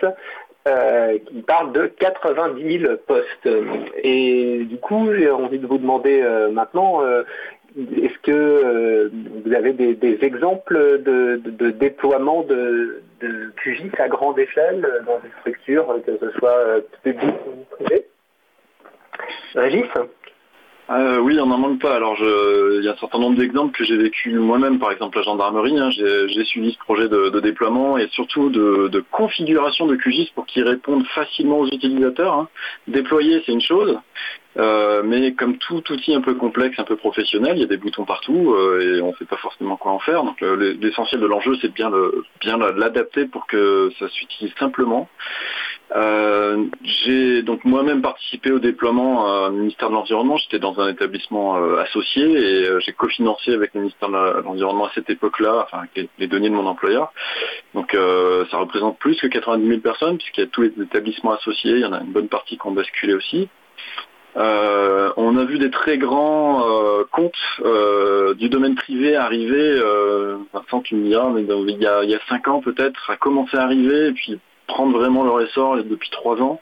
qui parle de 90 000 postes. Et du coup, j'ai envie de vous demander maintenant, est-ce que vous avez des, exemples de, déploiement de, de QGIS à grande échelle euh, dans des structures, euh, que ce soit euh, publiques ou privées Régis oui, on n'en manque pas. Alors, il y a un certain nombre d'exemples que j'ai vécu moi-même, par exemple la gendarmerie. Hein. j'ai suivi ce projet de, déploiement et surtout de, configuration de QGIS pour qu'il réponde facilement aux utilisateurs. Hein. Déployer, c'est une chose, euh, mais comme tout outil un peu complexe, un peu professionnel, il y a des boutons partout euh, et on ne sait pas forcément quoi en faire. Donc euh, l'essentiel de l'enjeu, c'est de bien bien l'adapter pour que ça s'utilise simplement. j'ai donc moi-même participé au déploiement au ministère de l'Environnement. J'étais dans un établissement associé et j'ai cofinancé avec le ministère de l'Environnement à cette époque-là, enfin avec les, données de mon employeur. Donc ça représente plus que 90 000 personnes puisqu'il y a tous les établissements associés. Il y en a une bonne partie qui ont basculé aussi. Euh, on a vu des très grands euh, comptes euh, du domaine privé arriver, Vincent tu il y a, il cinq ans peut-être, à commencer à arriver et puis prendre vraiment leur essor depuis trois ans.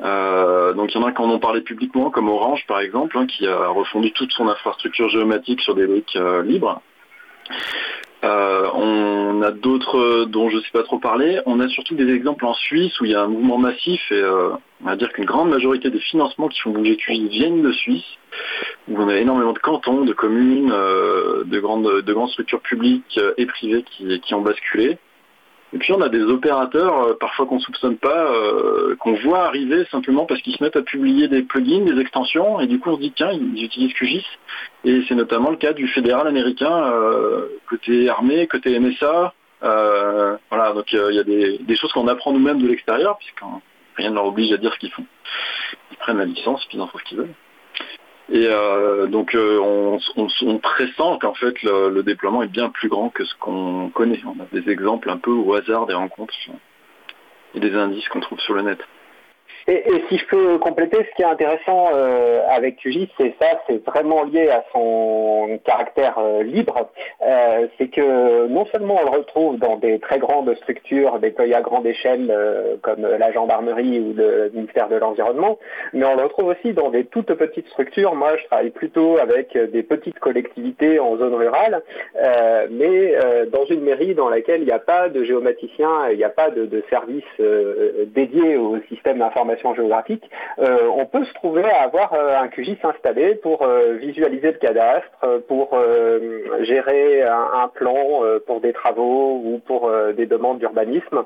donc il y en a qui en ont parlé publiquement, comme Orange par exemple, hein, qui a refondu toute son infrastructure géomatique sur des briques libres. Euh, a d'autres dont je ne sais pas trop parler. On a surtout des exemples en Suisse où il y a un mouvement massif et euh, on va dire qu'une grande majorité des financements qui font bouger QGIS viennent de Suisse, où on a énormément de cantons, de communes, euh, de, grandes, de grandes structures publiques et privées qui, qui ont basculé. Et puis on a des opérateurs, euh, parfois qu'on soupçonne pas, euh, qu'on voit arriver simplement parce qu'ils se mettent à publier des plugins, des extensions, et du coup on se dit tiens, ils utilisent QGIS. Et c'est notamment le cas du fédéral américain, euh, côté armée, côté MSA. voilà, donc il y a des, choses qu'on apprend nous-mêmes de l'extérieur, puisque rien ne leur oblige à dire ce qu'ils font. Ils prennent la licence, puis ils en font ce qu'ils veulent. Et euh, donc euh, on, on, pressent qu'en fait le, déploiement est bien plus grand que ce qu'on connaît. On a des exemples un peu au hasard des rencontres et des indices qu'on trouve sur le net. Et, si je peux compléter, ce qui est intéressant euh, avec QGIS, c'est ça, c'est vraiment lié à son caractère euh, libre. Euh, c'est que non seulement on le retrouve dans des très grandes structures déployées à grande échelle, comme la gendarmerie ou le ministère de l'Environnement, mais on le retrouve aussi dans des toutes petites structures. Moi, je travaille plutôt avec des petites collectivités en zone rurale, mais dans une mairie dans laquelle il n'y a pas de géomaticien, il n'y a pas de, de service dédié au système d'information géographique, euh, on peut se trouver à avoir euh, un QGIS installé pour euh, visualiser le cadastre, pour gérer un, plan pour des travaux ou pour des demandes d'urbanisme.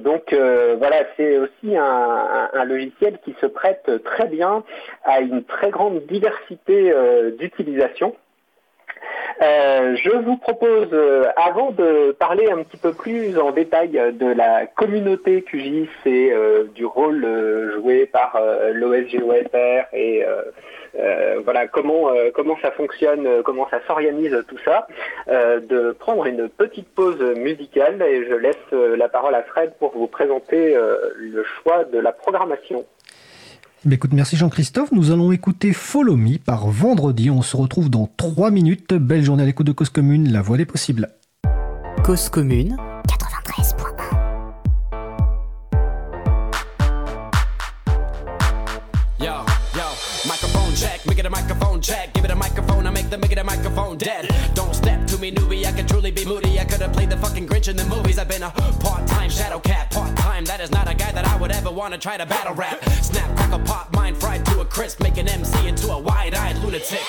donc voilà, c'est aussi un, logiciel qui se prête très bien à une très grande diversité d'utilisation. Euh, je vous propose, euh, avant de parler un petit peu plus en détail de la communauté QGIS et euh, du rôle joué par l'OSGOFR et voilà comment comment ça fonctionne, comment ça s'organise tout ça, de prendre une petite pause musicale et je laisse la parole à Fred pour vous présenter le choix de la programmation. Écoute, merci Jean-Christophe. Nous allons écouter Follow Me par vendredi. On se retrouve dans 3 minutes. Belle journée à l'écoute de Cause Commune, la voix des possibles. Cause Commune 93.1 Yo, yo, microphone check, make it a microphone check. Give it a microphone, The it a microphone dead. Don't step to me, newbie. I could truly be moody. I could have played the fucking Grinch in the movies. I've been a part time shadow cat, part time. That is not a guy that I would ever want to try to battle rap. Snap, crackle, pop, mind fried to a crisp, make an MC into a wide eyed lunatic.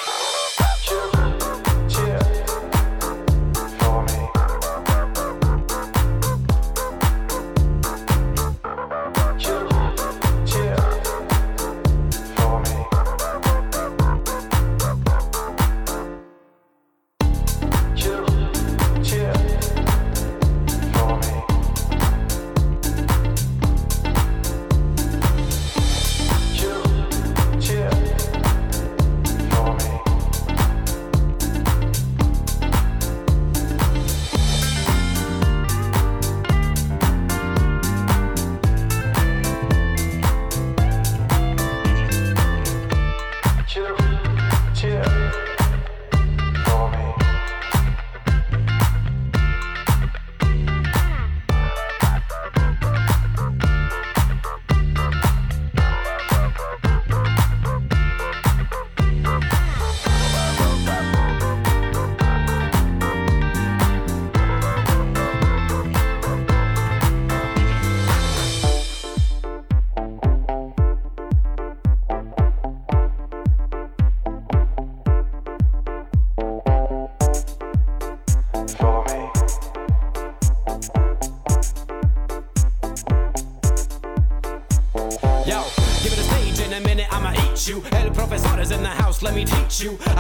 You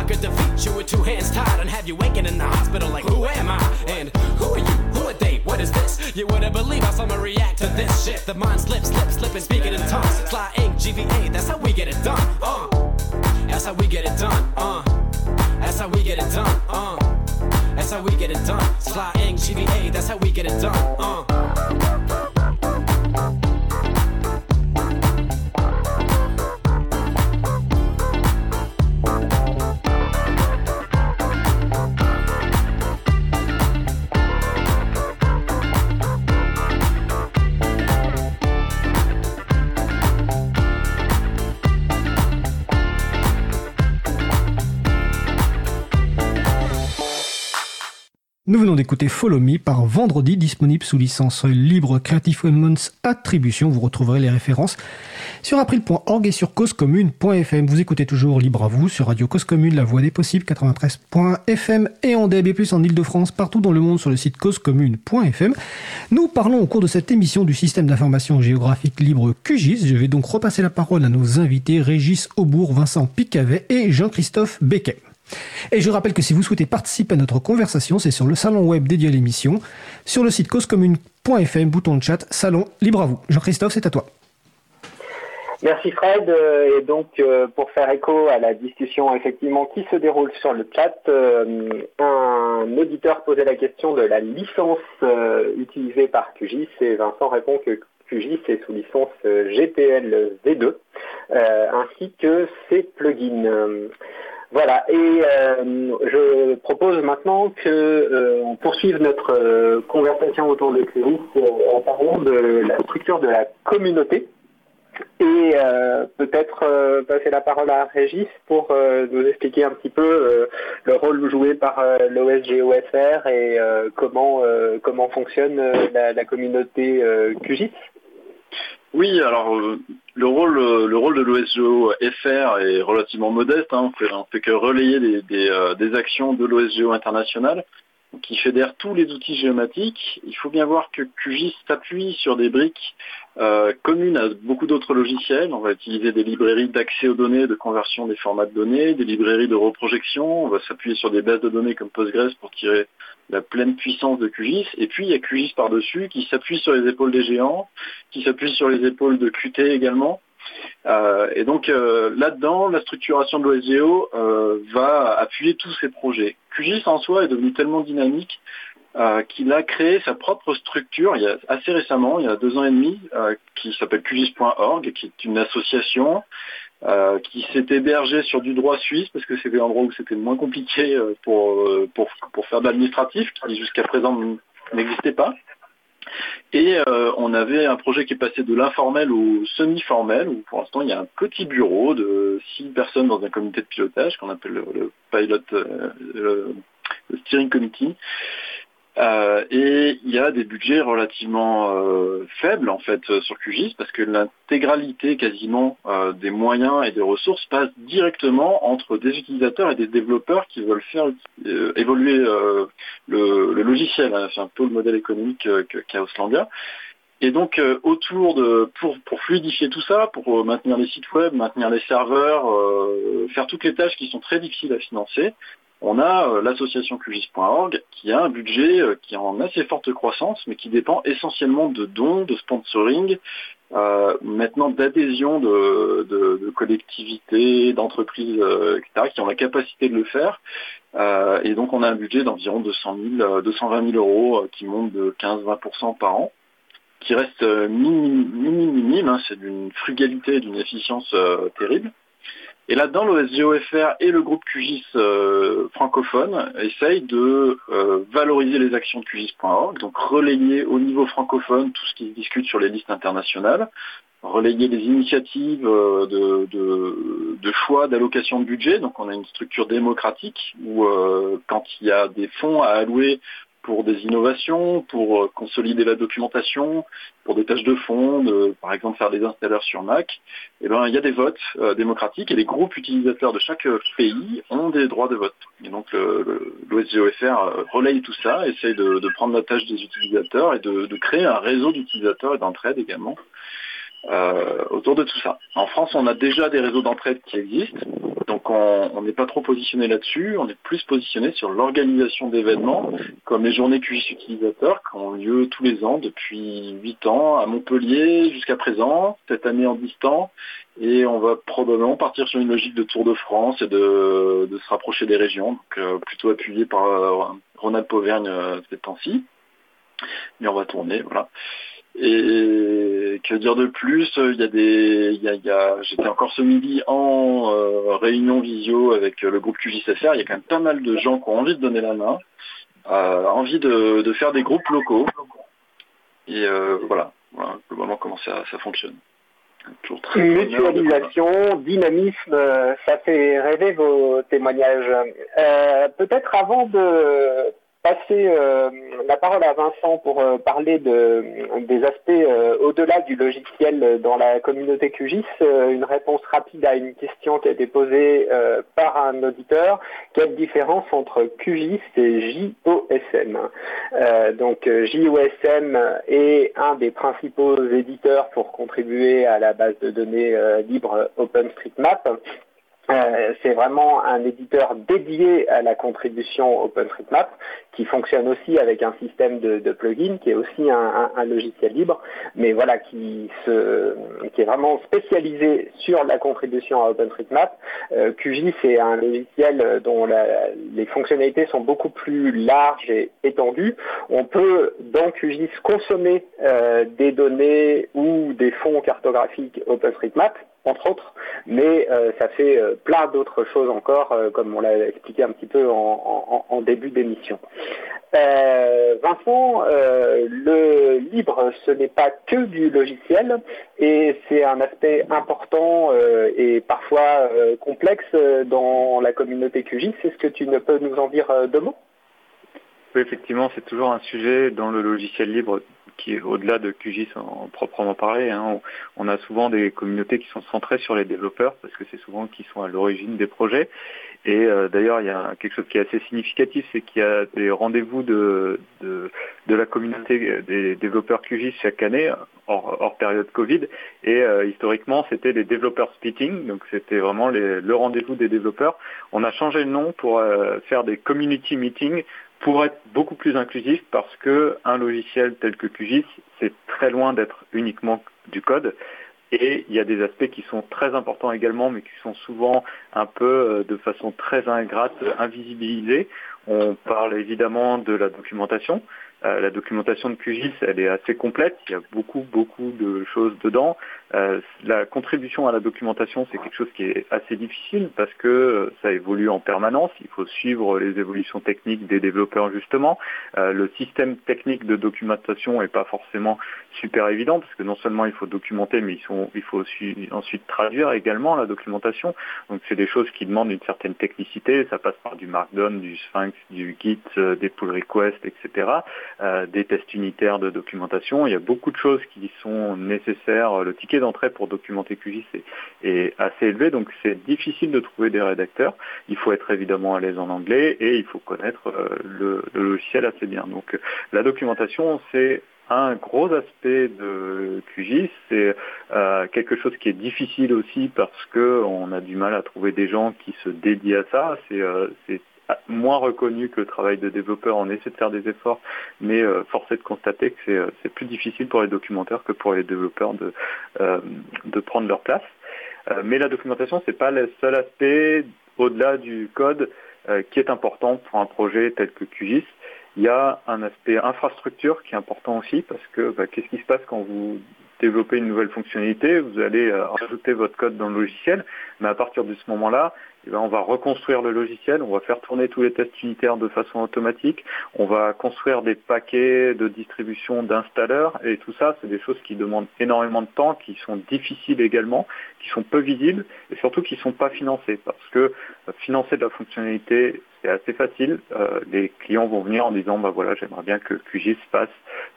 D'écouter Follow Me par Vendredi, disponible sous licence libre Creative Commons Attribution. Vous retrouverez les références sur april.org et sur causecommune.fm. Vous écoutez toujours Libre à vous sur Radio Cause Commune, la voix des possibles, 93.fm et en DAB+, en Ile-de-France, partout dans le monde sur le site causecommune.fm. Nous parlons au cours de cette émission du système d'information géographique libre QGIS. Je vais donc repasser la parole à nos invités Régis Aubourg, Vincent Picavet et Jean-Christophe Becquet. Et je rappelle que si vous souhaitez participer à notre conversation, c'est sur le salon web dédié à l'émission, sur le site causecommune.fm, bouton de chat, salon, libre à vous. Jean-Christophe, c'est à toi. Merci Fred. Euh, et donc euh, pour faire écho à la discussion effectivement qui se déroule sur le chat, euh, un auditeur posait la question de la licence utilisée par QGIS et Vincent répond que QGIS est sous licence GPL V2 ainsi que ses plugins. Voilà, et euh, je propose maintenant que euh, on poursuive notre euh, conversation autour de Cléris en parlant de la structure de la communauté et peut-être passer la parole à Régis pour nous expliquer un petit peu le rôle joué par l'OSGOFR et comment comment fonctionne la, la communauté QGIS. Oui, alors euh, le rôle euh, le rôle de l'OSGO FR est relativement modeste. Hein. On, fait, fait que relayer des, euh, des, actions de l'OSGO international qui fédère tous les outils géomatiques. Il faut bien voir que QGIS s'appuie sur des briques communes à beaucoup d'autres logiciels. On va utiliser des librairies d'accès aux données, de conversion des formats de données, des librairies de reprojection. On va s'appuyer sur des bases de données comme Postgres pour tirer la pleine puissance de QGIS, et puis il y a QGIS par-dessus qui s'appuie sur les épaules des géants, qui s'appuie sur les épaules de Qt également. Euh, et donc euh, là-dedans, la structuration de l'OSGO euh, va appuyer tous ces projets. QGIS en soi est devenu tellement dynamique qu'il a créé sa propre structure il y a assez récemment, il y a deux ans et demi, qui s'appelle QGIS.org, qui est une association euh, qui s'est hébergé sur du droit suisse parce que c'était l'endroit où c'était moins compliqué euh, pour, euh, pour, pour faire de l'administratif qui jusqu'à présent n'existait pas. Et on avait un projet qui est passé de l'informel au semi-formel, où pour l'instant il y a un petit bureau de six personnes dans un comité de pilotage qu'on appelle le, pilot, le steering committee, euh, et il y a des budgets relativement euh, faibles en fait euh, sur QGIS parce que l'intégralité quasiment des moyens et des ressources passe directement entre des utilisateurs et des développeurs qui veulent faire évoluer le, logiciel. Hein. C'est un peu le modèle économique qu'a Auslandia. Et donc autour de pour, pour fluidifier tout ça, pour maintenir les sites web, maintenir les serveurs, faire toutes les tâches qui sont très difficiles à financer, on a euh, l'association QGIS.org qui a un budget euh, qui est en assez forte croissance, mais qui dépend essentiellement de dons, de sponsoring, euh, maintenant d'adhésion de, collectivités, d'entreprises, etc., qui ont la capacité de le faire. et donc on a un budget d'environ 200 000, 220 000 euros qui monte de 15-20% par an qui reste minime, minime, hein, c'est d'une frugalité et d'une efficience terrible. Et là-dedans, l'OSGOFR et le groupe QGIS euh, francophone essayent de euh, valoriser les actions de QGIS.org, donc relayer au niveau francophone tout ce qui se discute sur les listes internationales, relayer les initiatives euh, de, choix d'allocation de budget. Donc on a une structure démocratique où quand il y a des fonds à allouer pour des innovations, pour euh, consolider la documentation, pour des tâches de fond, par exemple faire des installeurs sur Mac, eh ben, il y a des votes euh, démocratiques et les groupes utilisateurs de chaque pays ont des droits de vote. Et donc l'OSGOFR relaye tout ça, essaye de, prendre la tâche des utilisateurs et de, de créer un réseau d'utilisateurs et d'entraide également euh, autour de tout ça. En France, on a déjà des réseaux d'entraide qui existent, donc on n'est pas trop positionné là-dessus, on est plus positionné sur l'organisation d'événements, comme les journées QGIS utilisateurs qui ont lieu tous les ans depuis 8 ans à Montpellier jusqu'à présent, cette année en distance, et on va probablement partir sur une logique de Tour de France et de, se rapprocher des régions, donc euh, plutôt appuyé par euh, Ronald Pauvergne euh, ces temps-ci. Mais on va tourner, voilà. Et que dire de plus Il y a des, il y a, j'étais encore ce midi en euh, réunion visio avec le groupe QJSFR. Il y a quand même pas mal de gens qui ont envie de donner la main, euh, envie de, faire des groupes locaux. Et euh, voilà, voilà, globalement comment ça, ça fonctionne. Mutualisation, dynamisme, ça fait rêver vos témoignages. Peut-être avant de passer euh, la parole à Vincent pour euh, parler de, des aspects euh, au-delà du logiciel dans la communauté QGIS, une réponse rapide à une question qui a été posée par un auditeur. Quelle différence entre QGIS et JOSM Donc JOSM est un des principaux éditeurs pour contribuer à la base de données libre OpenStreetMap. Euh, c'est vraiment un éditeur dédié à la contribution OpenStreetMap qui fonctionne aussi avec un système de, de plugin qui est aussi un, logiciel libre, mais voilà qui, est vraiment spécialisé sur la contribution à OpenStreetMap. Euh, QGIS est un logiciel dont les fonctionnalités sont beaucoup plus larges et étendues. On peut dans QGIS consommer euh, des données ou des fonds cartographiques OpenStreetMap entre autres, mais euh, ça fait euh, plein d'autres choses encore, euh, comme on l'a expliqué un petit peu en, début d'émission. Vincent, le libre, ce n'est pas que du logiciel, et c'est un aspect important et parfois complexe dans la communauté QGIS. Est-ce que tu ne peux nous en dire deux mots? Oui, effectivement, c'est toujours un sujet dans le logiciel libre qui au-delà de QGIS en, proprement parler. Hein. On, a souvent des communautés qui sont centrées sur les développeurs parce que c'est souvent qui sont à l'origine des projets. Et euh, d'ailleurs, il y a quelque chose qui est assez significatif, c'est qu'il y a des rendez-vous de, de, la communauté des développeurs QGIS chaque année, hors, période Covid. Et euh, historiquement, c'était les développeurs splitting, donc c'était vraiment le rendez-vous des développeurs. On a changé le nom pour euh, faire des community meetings pour être beaucoup plus inclusif parce que un logiciel tel que QGIS, c'est très loin d'être uniquement du code. Et il y a des aspects qui sont très importants également, mais qui sont souvent un peu euh, de façon très ingrate, invisibilisés. On parle évidemment de la documentation. Euh, la documentation de QGIS, elle est assez complète. Il y a beaucoup, beaucoup de choses dedans. Euh, la contribution à la documentation, c'est quelque chose qui est assez difficile parce que euh, ça évolue en permanence. Il faut suivre les évolutions techniques des développeurs justement. le système technique de documentation n'est pas forcément super évident parce que non seulement il faut documenter, mais il faut ensuite traduire également la documentation. Donc c'est des choses qui demandent une certaine technicité. Ça passe par du Markdown, du Sphinx, du Git, des pull requests, etc. Euh, des tests unitaires de documentation. Il y a beaucoup de choses qui sont nécessaires. Le ticket d'entrée pour documenter QGIS est, assez élevé, donc c'est difficile de trouver des rédacteurs. Il faut être évidemment à l'aise en anglais et il faut connaître euh, le, logiciel assez bien. Donc la documentation, c'est un gros aspect de QGIS, c'est euh, quelque chose qui est difficile aussi parce qu'on a du mal à trouver des gens qui se dédient à ça. C'est moins reconnu que le travail de développeur. On essaie de faire des efforts, mais euh, force est de constater que c'est, euh, plus difficile pour les documentaires que pour les développeurs de, euh, de prendre leur place. mais la documentation, c'est pas le seul aspect au-delà du code qui est important pour un projet tel que QGIS. Il y a un aspect infrastructure qui est important aussi parce que bah, qu'est-ce qui se passe quand vous développez une nouvelle fonctionnalité, vous allez rajouter votre code dans le logiciel, mais à partir de ce moment-là, eh ben, on va reconstruire le logiciel, on va faire tourner tous les tests unitaires de façon automatique, on va construire des paquets de distribution d'installeurs, et tout ça, c'est des choses qui demandent énormément de temps, qui sont difficiles également, qui sont peu visibles, et surtout qui ne sont pas financées, parce que euh, financer de la fonctionnalité, c'est assez facile. Euh, les clients vont venir en disant, bah voilà, j'aimerais bien que QGIS passe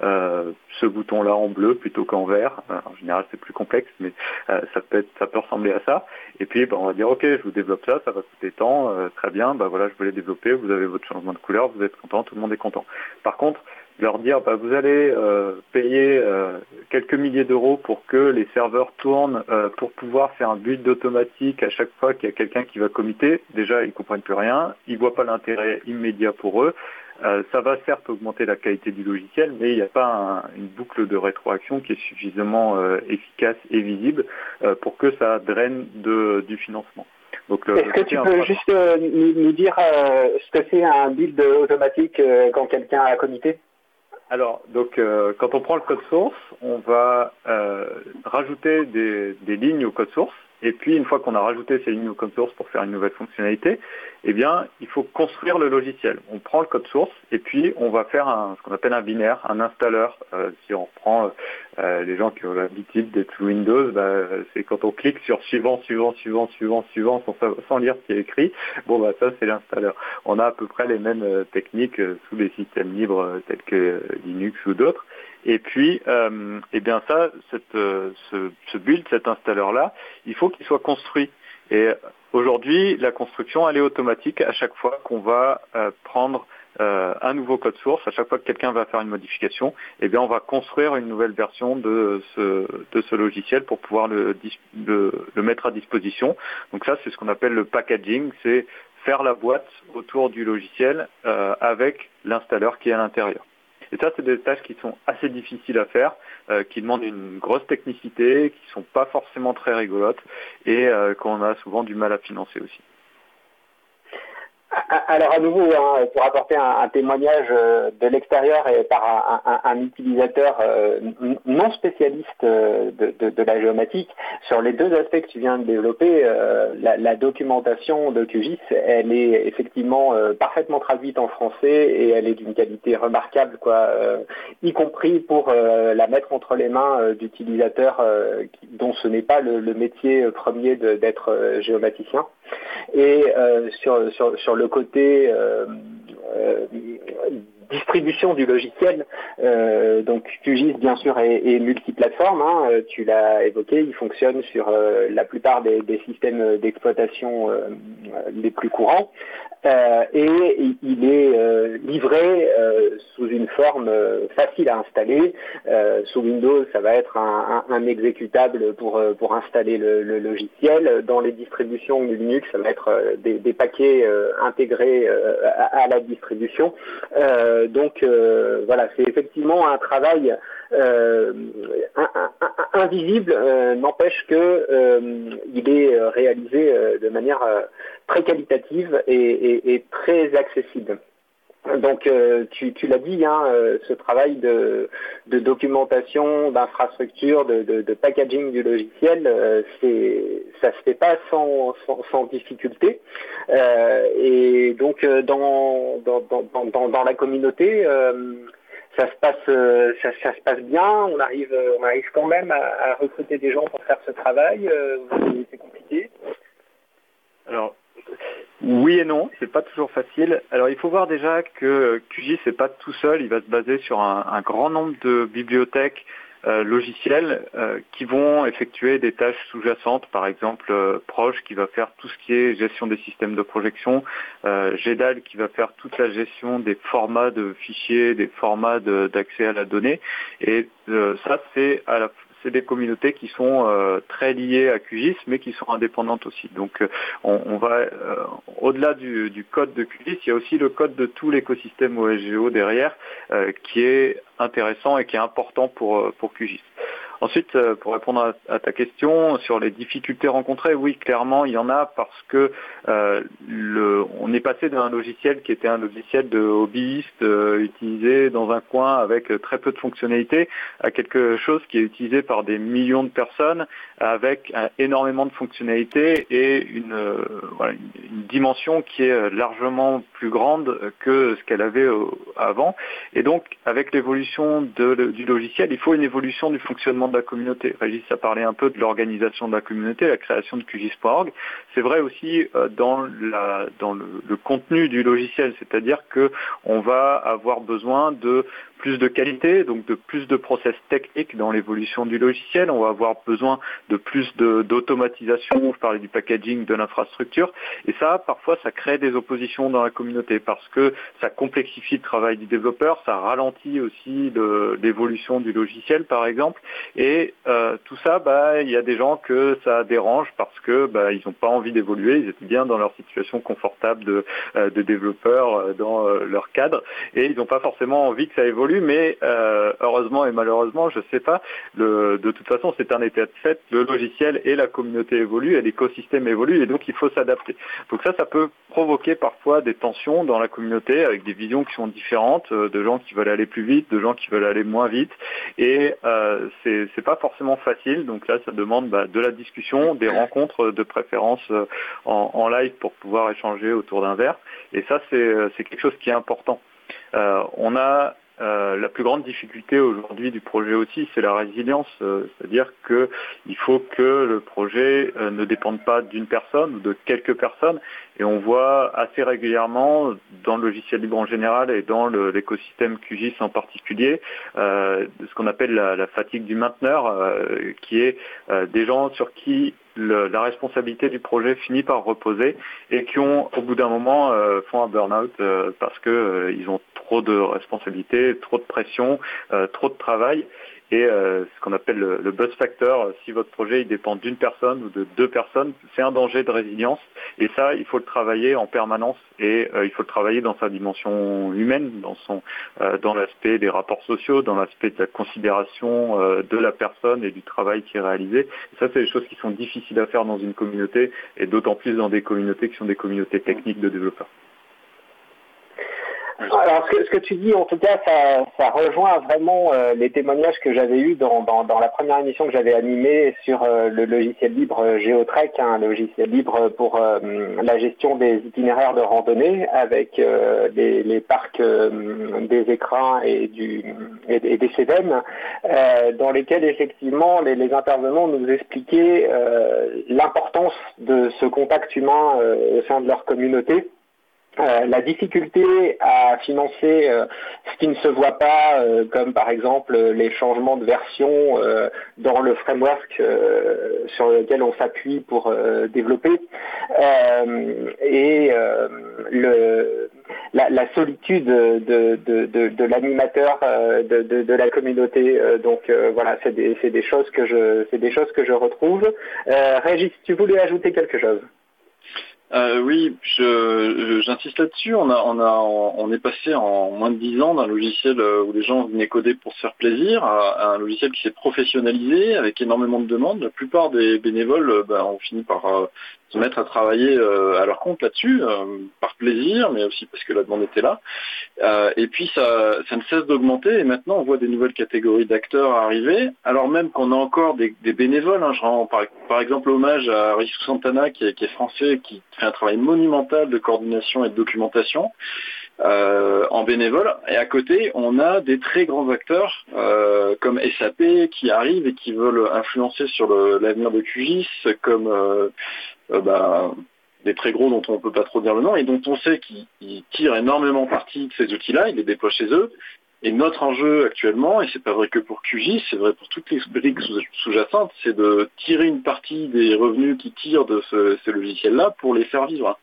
euh, ce bouton-là en bleu plutôt qu'en vert. en général, c'est plus complexe, mais ça peut ça peut ressembler à ça. Et puis, bah, on va dire, ok, je vous développe ça ça va coûter tant, euh, très bien, bah voilà, je voulais développer, vous avez votre changement de couleur, vous êtes content, tout le monde est content. Par contre, leur dire, bah, vous allez euh, payer euh, quelques milliers d'euros pour que les serveurs tournent, pour pouvoir faire un build automatique à chaque fois qu'il y a quelqu'un qui va committer, déjà, ils comprennent plus rien, ils voient pas l'intérêt immédiat pour eux. ça va certes augmenter la qualité du logiciel, mais il n'y a pas une boucle de rétroaction qui est suffisamment efficace et visible pour que ça draine du financement. Est-ce que tu peux juste euh, nous, dire euh, ce que c'est un build automatique euh, quand quelqu'un a commité alors, donc, quand on prend le code source, on va rajouter des, lignes au code source. Et puis, une fois qu'on a rajouté ces lignes open source pour faire une nouvelle fonctionnalité, eh bien, il faut construire le logiciel. On prend le code source et puis on va faire un, ce qu'on appelle un binaire, un installeur. Euh, si on prend euh, les gens qui ont l'habitude d'être sous Windows, bah, c'est quand on clique sur suivant, suivant, suivant, suivant, suivant, sans, sans lire ce qui est écrit. Bon, bah ça c'est l'installeur. On a à peu près les mêmes euh, techniques euh, sous les systèmes libres euh, tels que Linux ou d'autres. Et puis, euh, eh bien ça, cette, ce, ce build, cet installeur-là, il faut qu'il soit construit. Et aujourd'hui, la construction, elle est automatique à chaque fois qu'on va euh, prendre euh, un nouveau code source, à chaque fois que quelqu'un va faire une modification, eh bien on va construire une nouvelle version de ce, de ce logiciel pour pouvoir le, le, le mettre à disposition. Donc ça, c'est ce qu'on appelle le packaging, c'est faire la boîte autour du logiciel euh, avec l'installeur qui est à l'intérieur. Et ça, c'est des tâches qui sont assez difficiles à faire, euh, qui demandent une grosse technicité, qui sont pas forcément très rigolotes et euh, qu'on a souvent du mal à financer aussi. Alors à nouveau, hein, pour apporter un, témoignage euh, de l'extérieur et par un, utilisateur euh, non spécialiste euh, de, la géomatique, sur les deux aspects que tu viens de développer, la, documentation de QGIS, elle est effectivement parfaitement traduite en français et elle est d'une qualité remarquable, quoi, y compris pour la mettre entre les mains d'utilisateurs dont ce n'est pas le, métier premier d'être géomaticien. Et sur, sur, sur le côté euh, euh, distribution du logiciel. Euh, donc QGIS bien sûr est, multiplateforme, hein, tu l'as évoqué, il fonctionne sur euh, la plupart des, systèmes d'exploitation euh, les plus courants et il est livré sous une forme facile à installer. sous Windows, ça va être un, un, un exécutable pour, pour installer le, le, logiciel. Dans les distributions Linux, ça va être des, des paquets intégrés à, à, la distribution. Euh, donc euh, voilà, c'est effectivement un travail euh, invisible, n'empêche que il est réalisé de manière très qualitative et, très accessible. Donc euh, tu, l'as dit, hein, euh, ce travail de, documentation, d'infrastructure, de, packaging du logiciel, euh, c'est ça se fait pas sans, sans, difficulté. et donc dans, dans, dans, dans, la communauté, ça se passe ça, se passe bien. On arrive on arrive quand même à, à recruter des gens pour faire ce travail. c'est compliqué. Alors oui et non, c'est pas toujours facile. Alors il faut voir déjà que QGIS c'est pas tout seul, il va se baser sur un, grand nombre de bibliothèques euh, logiciels euh, qui vont effectuer des tâches sous-jacentes, par exemple euh, Proche qui va faire tout ce qui est gestion des systèmes de projection, GEDAL qui va faire toute la gestion des formats de fichiers, des formats d'accès à la donnée. Et ça c'est à la c'est des communautés qui sont euh, très liées à QGIS, mais qui sont indépendantes aussi. Donc, euh, on, va euh, au-delà du, du, code de QGIS, il y a aussi le code de tout l'écosystème OSGO derrière, qui est intéressant et qui est important pour pour QGIS. Ensuite, euh, pour répondre à, ta question sur les difficultés rencontrées, oui, clairement, il y en a parce que euh, on est passé d'un logiciel qui était un logiciel de hobbyiste euh, utilisé dans un coin avec très peu de fonctionnalités à quelque chose qui est utilisé par des millions de personnes avec énormément de fonctionnalités et une, dimension qui est largement plus grande que ce qu'elle avait avant. Et donc, avec l'évolution du logiciel, il faut une évolution du fonctionnement de la communauté. Régis a parlé un peu de l'organisation de la communauté, la création de QGIS.org. C'est vrai aussi euh, dans, la, dans le, le, contenu du logiciel, c'est-à-dire que on va avoir besoin de plus de qualité, donc de plus de process techniques dans l'évolution du logiciel. On va avoir besoin de plus d'automatisation. Je parlais du packaging, de l'infrastructure. Et ça, parfois, ça crée des oppositions dans la communauté parce que ça complexifie le travail du développeur, ça ralentit aussi l'évolution du logiciel, par exemple. Et euh, tout ça, bah, il y a des gens que ça dérange parce que bah, ils n'ont pas envie d'évoluer. Ils étaient bien dans leur situation confortable de, euh, de développeurs euh, dans leur cadre et ils n'ont pas forcément envie que ça évolue mais euh, heureusement et malheureusement, je sais pas, le, de toute façon, c'est un état de fait, le logiciel et la communauté évoluent et l'écosystème évolue, et donc il faut s'adapter. Donc ça, ça peut provoquer parfois des tensions dans la communauté avec des visions qui sont différentes, euh, de gens qui veulent aller plus vite, de gens qui veulent aller moins vite, et euh, c'est pas forcément facile. Donc là, ça demande bah, de la discussion, des rencontres de préférence euh, en, live pour pouvoir échanger autour d'un verre, et ça, c'est quelque chose qui est important. On a euh, la plus grande difficulté aujourd'hui du projet aussi, c'est la résilience, euh, c'est-à-dire que il faut que le projet euh, ne dépende pas d'une personne ou de quelques personnes, et on voit assez régulièrement dans le logiciel libre en général et dans l'écosystème QGIS en particulier, ce qu'on appelle la, fatigue du mainteneur, qui est des gens sur qui la responsabilité du projet finit par reposer et qui ont au bout d'un moment font un burn-out parce que euh, ils ont trop de responsabilités, trop de pression, euh, trop de travail et euh, ce qu'on appelle le, buzz factor. Si votre projet il dépend d'une personne ou de deux personnes, c'est un danger de résilience et ça il faut le travailler en permanence et euh, il faut le travailler dans sa dimension humaine, dans son euh, dans l'aspect des rapports sociaux, dans l'aspect de la considération euh, de la personne et du travail qui est réalisé. Et ça, c'est des choses qui sont difficiles à faire dans une communauté, et d'autant plus dans des communautés qui sont des communautés techniques de développeurs. Alors, ce que, ce que tu dis, en tout cas, ça, ça rejoint vraiment euh, les témoignages que j'avais eus dans, dans, dans la première émission que j'avais animée sur euh, le logiciel libre euh, Geotrek, hein, un logiciel libre pour euh, la gestion des itinéraires de randonnée avec euh, les, les parcs euh, des écrins et, du, et, et des euh, dans lesquels effectivement les, les intervenants nous expliquaient l'importance de ce contact humain au sein de leur communauté. Euh, la difficulté à financer euh, ce qui ne se voit pas, euh, comme par exemple euh, les changements de version euh, dans le framework sur lequel on s'appuie pour développer, et le, la, la solitude de, de, de, de l'animateur de, la communauté. Donc voilà, c'est des, des choses que je, c'est des choses que je retrouve. Régis, tu voulais ajouter quelque chose? Euh, oui, j'insiste là-dessus. On a, on a, on est passé en moins de dix ans d'un logiciel euh, où les gens venaient coder pour se faire plaisir à, un logiciel qui s'est professionnalisé avec énormément de demandes. La plupart des bénévoles, euh, ben, ont fini par se mettre à travailler euh, à leur compte là-dessus, euh, par plaisir, mais aussi parce que la demande était là. Euh, et puis ça, ça ne cesse d'augmenter. Et maintenant, on voit des nouvelles catégories d'acteurs arriver, alors même qu'on a encore des, des bénévoles. hein. Je rends par, par exemple hommage à Rissou Santana, qui qui est français, qui fait un travail monumental de coordination et de documentation euh, en bénévole. Et à côté, on a des très grands acteurs euh, comme SAP qui arrivent et qui veulent influencer sur l'avenir de QGIS, comme euh, euh, bah, des très gros dont on ne peut pas trop dire le nom et dont on sait qu'ils ils tirent énormément parti de ces outils-là, ils les déploient chez eux. Et notre enjeu actuellement, et c'est pas vrai que pour QGIS, c'est vrai pour toutes les briques sous- sous-jacentes, c'est de tirer une partie des revenus qui tirent de ce- ces logiciels-là pour les faire vivre.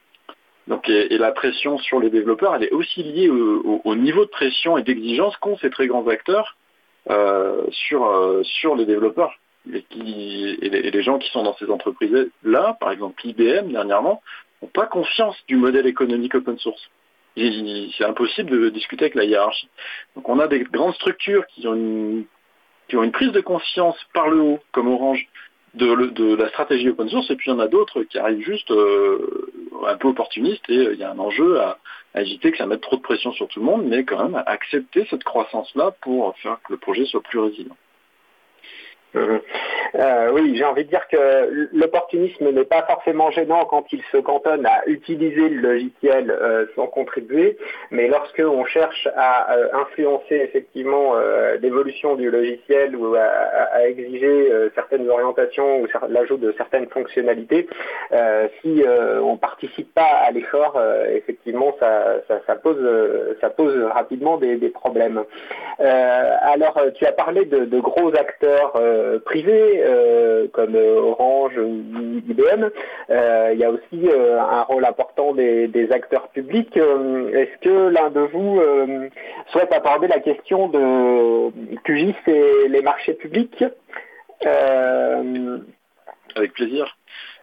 Donc, et, la pression sur les développeurs, elle est aussi liée au, au- au niveau de pression et d'exigence qu'ont ces très grands acteurs euh, sur, euh, sur les développeurs. Et, les, gens qui sont dans ces entreprises-là, par exemple IBM dernièrement, n'ont pas confiance du modèle économique open source. C'est impossible de discuter avec la hiérarchie. Donc on a des grandes structures qui ont une, qui ont une prise de conscience par le haut, comme Orange, de, de la stratégie open source, et puis il y en a d'autres qui arrivent juste euh, un peu opportunistes, et euh, il y a un enjeu à, à éviter que ça mette trop de pression sur tout le monde, mais quand même à accepter cette croissance-là pour faire que le projet soit plus résilient. Mhm. Euh, oui, j'ai envie de dire que l'opportunisme n'est pas forcément gênant quand il se cantonne à utiliser le logiciel euh, sans contribuer, mais lorsque on cherche à euh, influencer effectivement euh, l'évolution du logiciel ou à, exiger euh, certaines orientations ou l'ajout de certaines fonctionnalités, euh, si euh, on participe pas à l'effort, euh, effectivement, ça, pose, euh, ça pose rapidement des, problèmes. Euh, alors, euh, tu as parlé de gros acteurs euh, privés euh, comme euh, Orange ou IBM. Il y a aussi un rôle important des, des acteurs publics. Est-ce que l'un de vous souhaite aborder la question de QGIS et les marchés publics? Avec plaisir.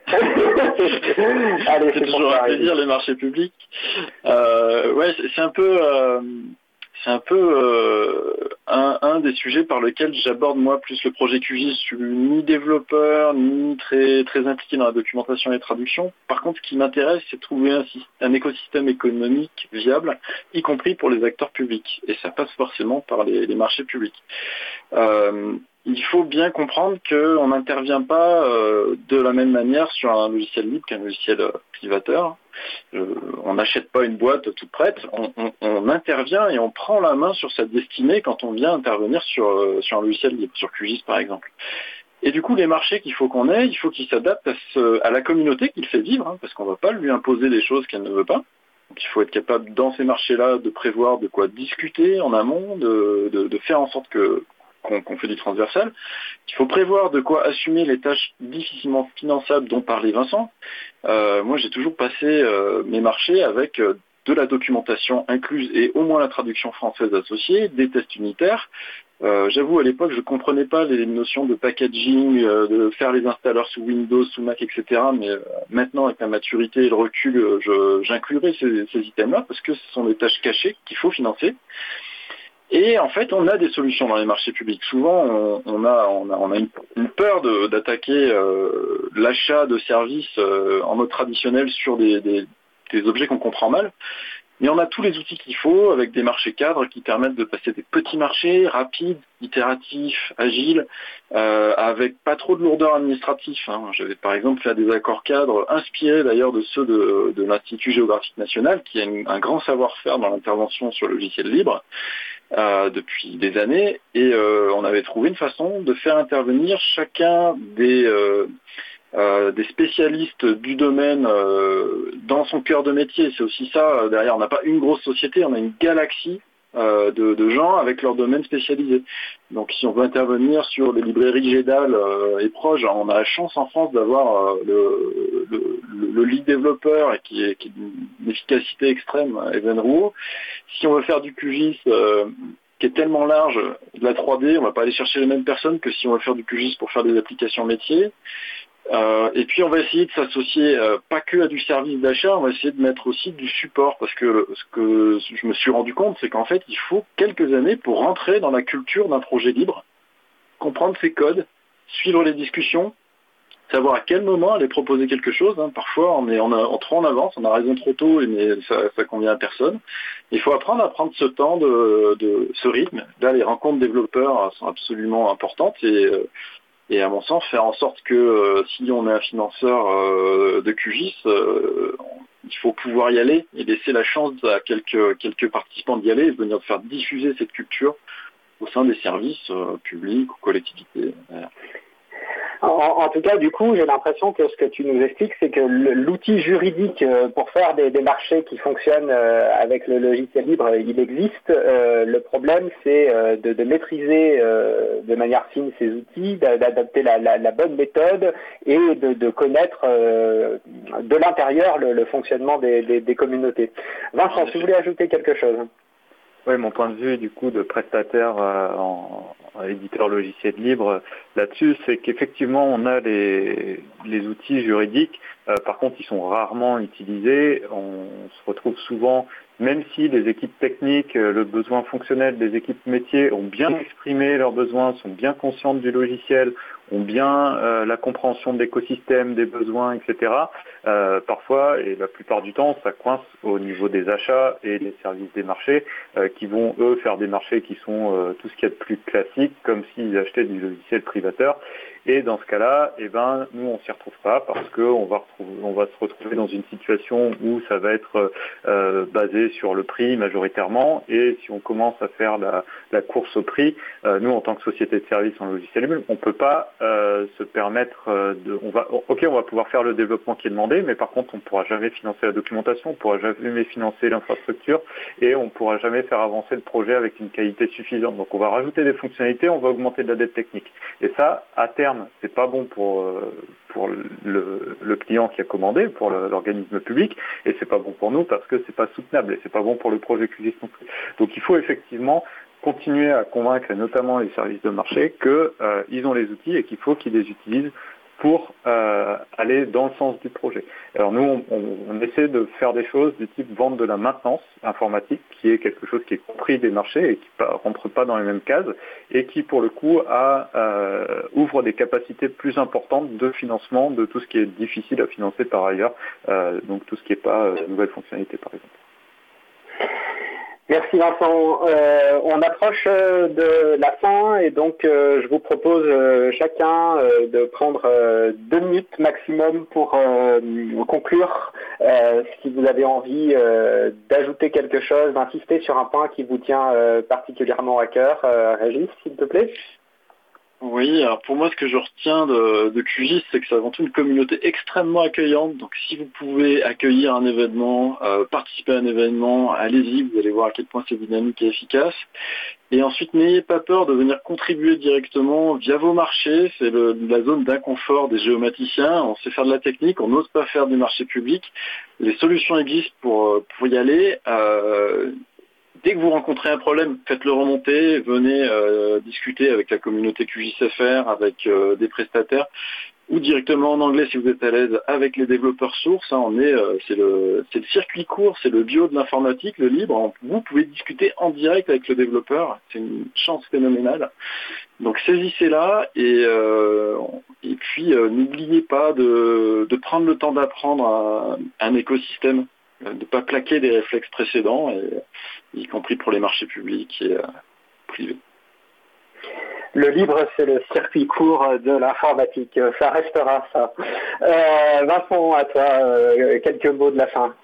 <laughs> Allez, c'est toujours un plaisir les marchés publics. Euh, ouais, c'est c'est un peu, euh, c'est un peu euh, un, des sujets par lequel j'aborde moi plus le projet QGIS. Je suis ni développeur, ni très, très impliqué dans la documentation et la traduction. Par contre, ce qui m'intéresse, c'est trouver un, écosystème économique viable, y compris pour les acteurs publics. Et ça passe forcément par les, les marchés publics. Euh, il faut bien comprendre qu'on n'intervient pas euh, de la même manière sur un logiciel libre qu'un logiciel euh, privateur. Euh, on n'achète pas une boîte toute prête, on, on, on, intervient et on prend la main sur sa destinée quand on vient intervenir sur, euh, sur un logiciel libre, sur QGIS par exemple. Et du coup, les marchés qu'il faut qu'on ait, il faut qu'ils s'adaptent à, à, la communauté qu'il fait vivre, hein, parce qu'on ne va pas lui imposer des choses qu'elle ne veut pas. Donc il faut être capable dans ces marchés-là de prévoir de quoi discuter en amont, de, de, de faire en sorte que qu'on qu fait du transversal. Il faut prévoir de quoi assumer les tâches difficilement finançables dont parlait Vincent. Euh, moi, j'ai toujours passé euh, mes marchés avec euh, de la documentation incluse et au moins la traduction française associée, des tests unitaires. Euh, J'avoue, à l'époque, je ne comprenais pas les notions de packaging, euh, de faire les installeurs sous Windows, sous Mac, etc. Mais euh, maintenant, avec la maturité et le recul, j'inclurai ces, ces items-là parce que ce sont des tâches cachées qu'il faut financer. Et en fait, on a des solutions dans les marchés publics. Souvent, on, a, une, peur d'attaquer euh, l'achat de services euh, en mode traditionnel sur des, objets qu'on comprend mal. Mais on a tous les outils qu'il faut avec des marchés cadres qui permettent de passer des petits marchés rapides, itératifs, agiles, euh, avec pas trop de lourdeur administrative. Hein. J'avais par exemple fait des accords cadres inspirés d'ailleurs de ceux de, l'Institut géographique national qui a un grand savoir-faire dans l'intervention sur le logiciel libre. Euh, depuis des années et euh, on avait trouvé une façon de faire intervenir chacun des, euh, des spécialistes du domaine dans son cœur de métier. C'est aussi ça, derrière, on n'a pas une grosse société, on a une galaxie euh, de, de, gens avec leur domaine spécialisé. Donc si on veut intervenir sur les librairies GEDAL euh, et proches, on a la chance en France d'avoir euh, le, le, le, lead développeur qui est, qui est d'une efficacité extrême, Evan Rouault. Si on veut faire du QGIS qui est tellement large, de la 3D, on va pas aller chercher les mêmes personnes que si on veut faire du QGIS pour faire des applications métiers. Euh, et puis on va essayer de s'associer euh, pas que à du service d'achat, on va essayer de mettre aussi du support parce que ce que je me suis rendu compte, c'est qu'en fait il faut quelques années pour rentrer dans la culture d'un projet libre, comprendre ses codes, suivre les discussions, savoir à quel moment aller proposer quelque chose. Hein. Parfois on est on trop en avance, on a raison trop tôt, mais ça, ça convient à personne. Il faut apprendre à prendre ce temps de, de ce rythme. Là les rencontres développeurs sont absolument importantes et euh, et à mon sens, faire en sorte que euh, si on est un financeur euh, de QGIS, euh, il faut pouvoir y aller et laisser la chance à quelques, quelques participants d'y aller et venir faire diffuser cette culture au sein des services publics ou collectivités. En, en, tout cas, du coup, j'ai l'impression que ce que tu nous expliques, c'est que l'outil juridique euh, pour faire des, des, marchés qui fonctionnent euh, avec le logiciel libre, il existe. Euh, le problème, c'est de, de, maîtriser de manière fine ces outils, d'adapter la, la, la, bonne méthode et de, de connaître de l'intérieur le, le, fonctionnement des, des, des communautés. Vincent, si vous voulez ajouter quelque chose? Oui, mon point de vue du coup de prestataire en, éditeur logiciel libre là-dessus, c'est qu'effectivement on a les, les outils juridiques, euh, par contre ils sont rarement utilisés, on se retrouve souvent, même si les équipes techniques, euh, le besoin fonctionnel des équipes métiers ont bien exprimé leurs besoins, sont bien conscientes du logiciel, ont bien euh, la compréhension de l'écosystème, des besoins, etc. Euh, parfois, et la plupart du temps, ça coince au niveau des achats et des services des marchés euh, qui vont, eux, faire des marchés qui sont tout ce qu'il y a de plus classique, comme s'ils achetaient du logiciel privateur. Et dans ce cas-là, eh ben, nous, on s'y retrouve pas parce qu'on va, se retrouver dans une situation où ça va être basé sur le prix majoritairement. Et si on commence à faire la, course au prix, nous, en tant que société de service en logiciel libre, on peut pas euh, se permettre de... On va, ok, on va pouvoir faire le développement qui est demandé, mais par contre, on ne pourra jamais financer la documentation, on ne pourra jamais financer l'infrastructure et on ne pourra jamais faire avancer le projet avec une qualité suffisante. Donc, on va rajouter des fonctionnalités, on va augmenter de la dette technique. Et ça, à terme, c'est pas bon pour pour le, client qui a commandé, pour l'organisme public, et c'est pas bon pour nous parce que c'est pas soutenable et c'est pas bon pour le projet QGIS non plus. Donc il faut effectivement continuer à convaincre notamment les services de marché qu'ils euh, ont les outils et qu'il faut qu'ils les utilisent pour euh, aller dans le sens du projet. Alors nous, on, essaie de faire des choses du type vente de la maintenance informatique, qui est quelque chose qui est compris des marchés et qui ne rentre pas dans les mêmes cases, et qui pour le coup euh, ouvre des capacités plus importantes de financement de tout ce qui est difficile à financer par ailleurs, donc tout ce qui n'est pas nouvelles fonctionnalités par exemple. Merci Vincent. Euh, on approche euh, de la fin et donc euh, je vous propose euh, chacun euh, de prendre euh, deux minutes maximum pour conclure. si vous avez envie d'ajouter quelque chose, d'insister sur un point qui vous tient particulièrement à cœur, Régis, s'il te plaît. Oui, alors pour moi, ce que je retiens de, de QGIS, c'est que c'est avant tout une communauté extrêmement accueillante. Donc si vous pouvez accueillir un événement, euh, participer à un événement, allez-y, vous allez voir à quel point c'est dynamique et efficace. Et ensuite, n'ayez pas peur de venir contribuer directement via vos marchés. C'est la zone d'inconfort des géomaticiens. On sait faire de la technique, on n'ose pas faire du marché public. Les solutions existent pour, pour y aller. Euh, dès que vous rencontrez un problème, faites-le remonter, venez euh, discuter avec la communauté QJSFR, avec euh, des prestataires, ou directement en anglais si vous êtes à l'aise avec les développeurs sources. Hein, on est, euh, c'est le, c'est le circuit court, c'est le bio de l'informatique, le libre. Vous pouvez discuter en direct avec le développeur. C'est une chance phénoménale. Donc saisissez-la et, euh, et puis n'oubliez pas de, de, prendre le temps d'apprendre un, un écosystème de ne pas plaquer des réflexes précédents, et, y compris pour les marchés publics et euh, privés. Le libre, c'est le circuit court de l'informatique. Ça restera ça. Euh, Vincent, à toi, euh, quelques mots de la fin.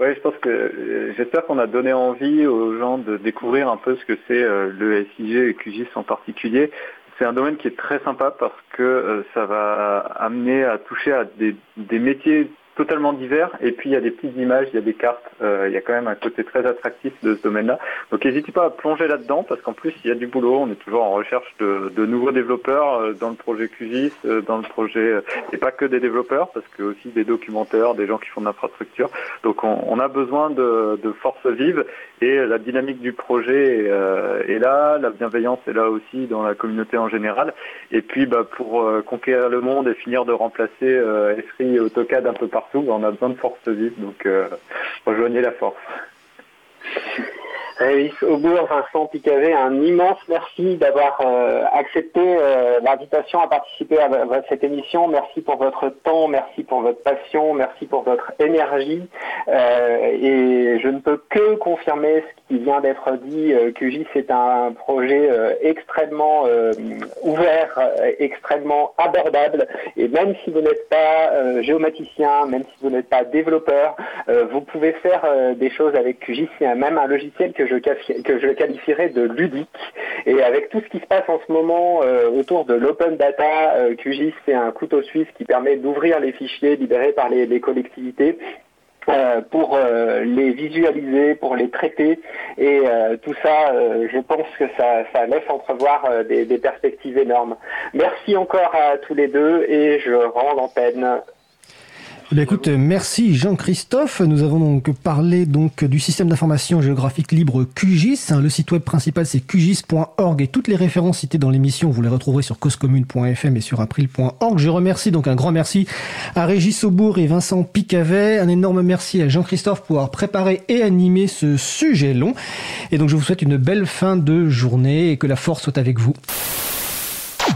Oui, je pense que euh, j'espère qu'on a donné envie aux gens de découvrir un peu ce que c'est euh, le SIG et QGIS en particulier. C'est un domaine qui est très sympa parce que euh, ça va amener à toucher à des, des métiers totalement divers. Et puis il y a des petites images, il y a des cartes. Euh, il y a quand même un côté très attractif de ce domaine-là. Donc n'hésitez pas à plonger là-dedans parce qu'en plus il y a du boulot. On est toujours en recherche de, nouveaux développeurs euh, dans le projet QGIS, euh, dans le projet et pas que des développeurs parce que aussi des documentaires, des gens qui font de l'infrastructure. Donc on, a besoin de, forces vives et la dynamique du projet est, là, la bienveillance est là aussi dans la communauté en général. Et puis bah, pour conquérir le monde et finir de remplacer Esri et AutoCAD un peu partout, bah, on a besoin de force vive, donc euh, rejoignez la force. Révis Aubourg, Vincent Picavet, un immense merci d'avoir euh, accepté euh, l'invitation à participer à, à, cette émission. Merci pour votre temps, merci pour votre passion, merci pour votre énergie. Euh, et je ne peux que confirmer ce qui vient d'être dit. QGIS est un projet extrêmement ouvert, extrêmement abordable. Et même si vous n'êtes pas géomaticien, même si vous n'êtes pas développeur, vous pouvez faire des choses avec QGIS. C'est même un logiciel que je que je qualifierais de ludique. Et avec tout ce qui se passe en ce moment euh, autour de l'open data, euh, QGIS c'est un couteau suisse qui permet d'ouvrir les fichiers libérés par les collectivités. Euh, pour euh, les visualiser, pour les traiter, et euh, tout ça, je pense que ça, ça laisse entrevoir des, des, perspectives énormes. Merci encore à tous les deux, et je rends l'antenne eh écoute, merci Jean-Christophe. Nous avons donc parlé donc du système d'information géographique libre QGIS. Le site web principal c'est qgis.org et toutes les références citées dans l'émission, vous les retrouverez sur causecommune.fm et sur april.org. Je remercie donc un grand merci à Régis Aubourg et Vincent Picavet. Un énorme merci à Jean-Christophe pour avoir préparé et animé ce sujet long. Et donc je vous souhaite une belle fin de journée et que la force soit avec vous.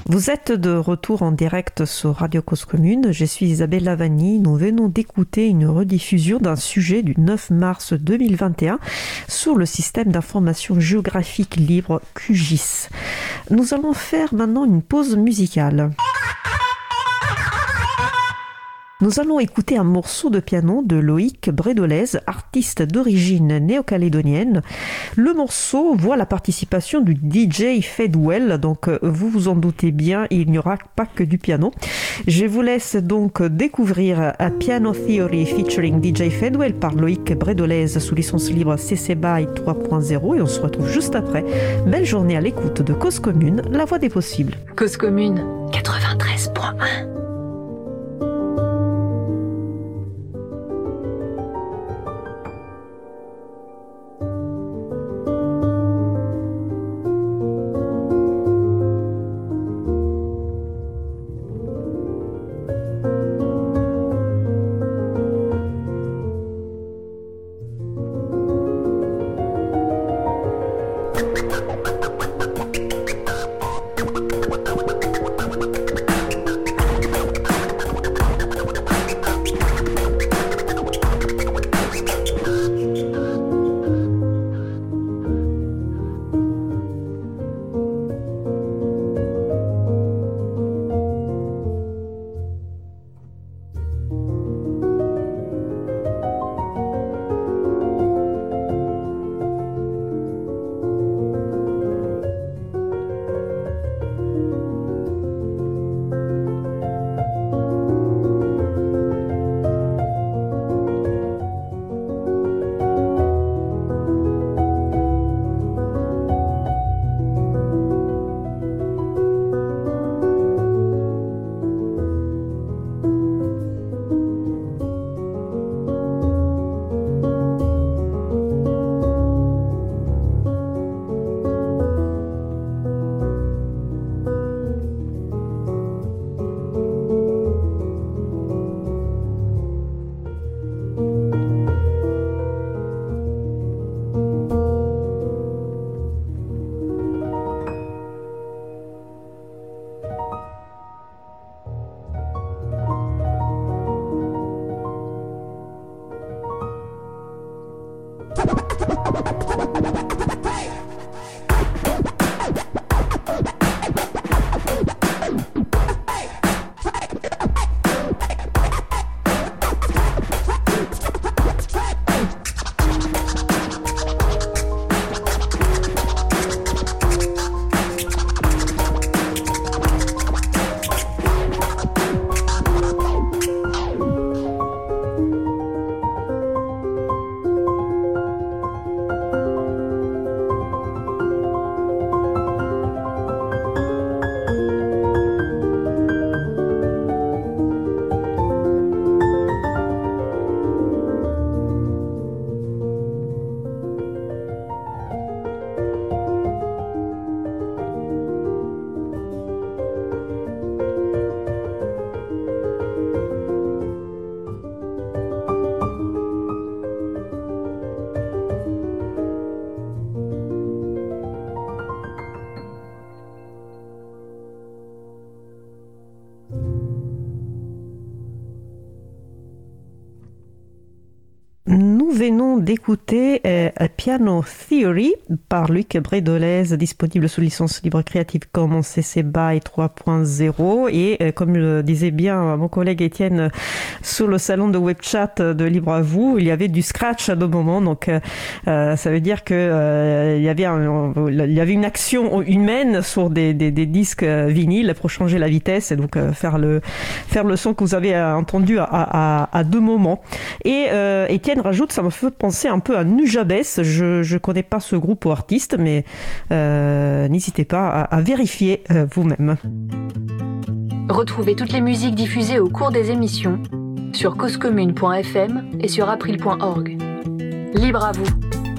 Vous êtes de retour en direct sur Radio Cause Commune. Je suis Isabelle Lavagny. Nous venons d'écouter une rediffusion d'un sujet du 9 mars 2021 sur le système d'information géographique libre QGIS. Nous allons faire maintenant une pause musicale. Nous allons écouter un morceau de piano de Loïc Brédolez, artiste d'origine néo-calédonienne. Le morceau voit la participation du DJ Fedwell, donc vous vous en doutez bien, il n'y aura pas que du piano. Je vous laisse donc découvrir A Piano Theory featuring DJ Fedwell par Loïc Brédolez sous licence libre CC BY 3.0 et on se retrouve juste après. Belle journée à l'écoute de Cause Commune, la voix des possibles. Cause Commune 93.1 d'écouter euh, Piano Theory par Luc Bredolez, disponible sous licence libre Creative Commons CC BY 3.0. Et euh, comme le disait bien mon collègue Étienne sur le salon de web chat de Libre à vous, il y avait du scratch à deux moments. Donc ça veut dire que il y avait une action humaine sur des, disques vinyles pour changer la vitesse et donc faire le son que vous avez entendu à, à, deux moments. Et euh, Étienne rajoute, ça me fait penser un peu à Nujabes. Je ne connais pas ce groupe ou artiste, mais euh, n'hésitez pas à, vérifier euh, vous-même. Retrouvez toutes les musiques diffusées au cours des émissions sur causecommune.fm et sur april.org. Libre à vous,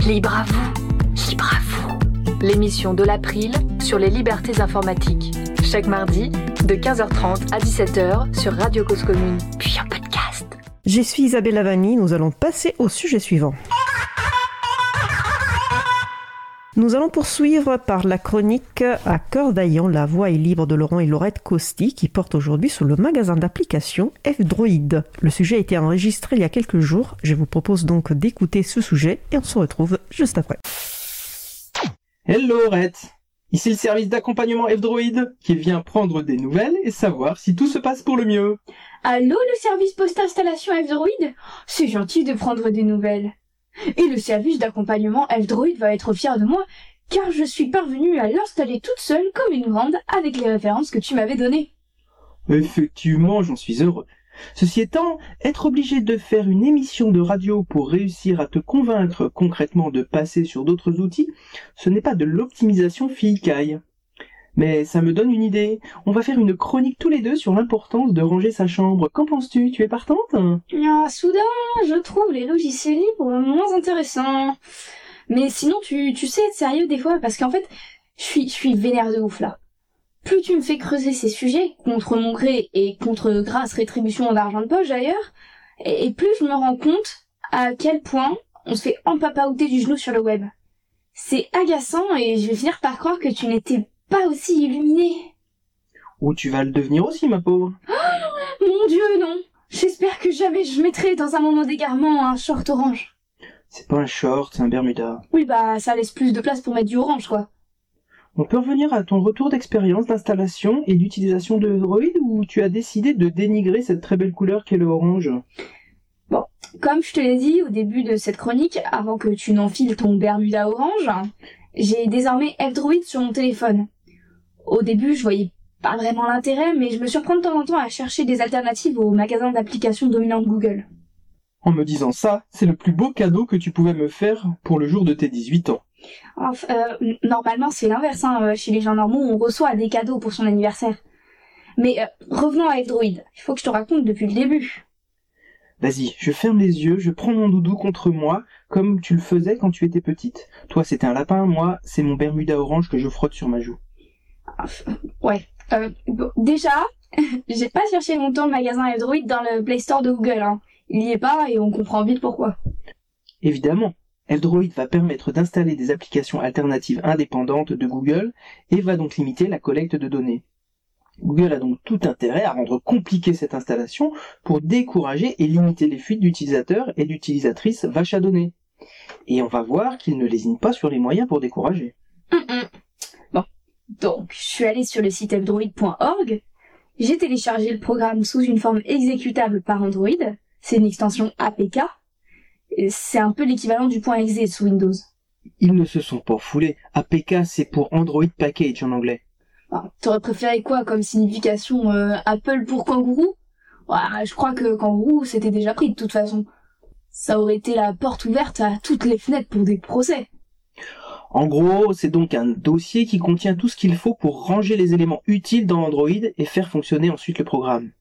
libre à vous, libre à vous. L'émission de l'April sur les libertés informatiques. Chaque mardi, de 15h30 à 17h sur Radio Cause Commune, puis en podcast. Je suis Isabelle Lavani, nous allons passer au sujet suivant. Nous allons poursuivre par la chronique à cœur d'Aillant, la voix est libre de Laurent et Laurette Costi, qui porte aujourd'hui sur le magasin d'applications F-Droid. Le sujet a été enregistré il y a quelques jours. Je vous propose donc d'écouter ce sujet et on se retrouve juste après. Hello Laurette Ici le service d'accompagnement F-Droid qui vient prendre des nouvelles et savoir si tout se passe pour le mieux. Allô le service post-installation F-Droid? C'est gentil de prendre des nouvelles. Et le service d'accompagnement F-Droid va être fier de moi car je suis parvenue à l'installer toute seule comme une grande avec les références que tu m'avais données. Effectivement, j'en suis heureux. Ceci étant, être obligé de faire une émission de radio pour réussir à te convaincre concrètement de passer sur d'autres outils, ce n'est pas de l'optimisation fille-caille. Mais ça me donne une idée. On va faire une chronique tous les deux sur l'importance de ranger sa chambre. Qu'en penses-tu? Tu es partante? Soudain, je trouve les logiciels libres moins intéressants. Mais sinon, tu, tu sais être sérieux des fois, parce qu'en fait, je suis, je suis vénère de ouf là plus tu me fais creuser ces sujets, contre mon gré et contre grasse rétribution d'argent de poche d'ailleurs, et, plus je me rends compte à quel point on se fait empapaouter du genou sur le web. C'est agaçant et je vais finir par croire que tu n'étais pas aussi illuminé. Ou tu vas le devenir aussi, ma pauvre. Oh, mon dieu, non. J'espère que jamais je mettrai dans un moment d'égarement un short orange. C'est pas un short, c'est un Bermuda. Oui, bah ça laisse plus de place pour mettre du orange, quoi. On peut revenir à ton retour d'expérience d'installation et d'utilisation de Android ou tu as décidé de dénigrer cette très belle couleur qu'est le orange? Bon, comme je te l'ai dit au début de cette chronique, avant que tu n'enfiles ton Bermuda orange, j'ai désormais F-Droid sur mon téléphone. Au début, je voyais pas vraiment l'intérêt, mais je me surprends de temps en temps à chercher des alternatives aux magasins d'applications dominants de Google. En me disant ça, c'est le plus beau cadeau que tu pouvais me faire pour le jour de tes 18 ans. Euh, normalement, c'est l'inverse. Hein. Euh, chez les gens normaux, on reçoit des cadeaux pour son anniversaire. Mais euh, revenons à F-Droid. Il faut que je te raconte depuis le début. Vas-y, je ferme les yeux, je prends mon doudou contre moi, comme tu le faisais quand tu étais petite. Toi, c'était un lapin, moi, c'est mon Bermuda orange que je frotte sur ma joue. <laughs> ouais. déjà, <laughs> j'ai pas cherché longtemps le magasin F-Droid dans le Play Store de Google. Hein. Il y est pas et on comprend vite pourquoi. Évidemment, F-Droid va permettre d'installer des applications alternatives indépendantes de Google et va donc limiter la collecte de données. Google a donc tout intérêt à rendre compliqué cette installation pour décourager et limiter les fuites d'utilisateurs et d'utilisatrices vaches à données. Et on va voir qu'il ne lésine pas sur les moyens pour décourager. Donc je suis allée sur le site fdroid.org, j'ai téléchargé le programme sous une forme exécutable par Android, c'est une extension APK, c'est un peu l'équivalent du point .exe sous Windows. Ils ne se sont pas foulés. APK, c'est pour Android Package en anglais. Ah, t'aurais préféré quoi comme signification euh, Apple pour kangourou? Je crois que kangourou, c'était déjà pris de toute façon. Ça aurait été la porte ouverte à toutes les fenêtres pour des procès. En gros, c'est donc un dossier qui contient tout ce qu'il faut pour ranger les éléments utiles dans Android et faire fonctionner ensuite le programme.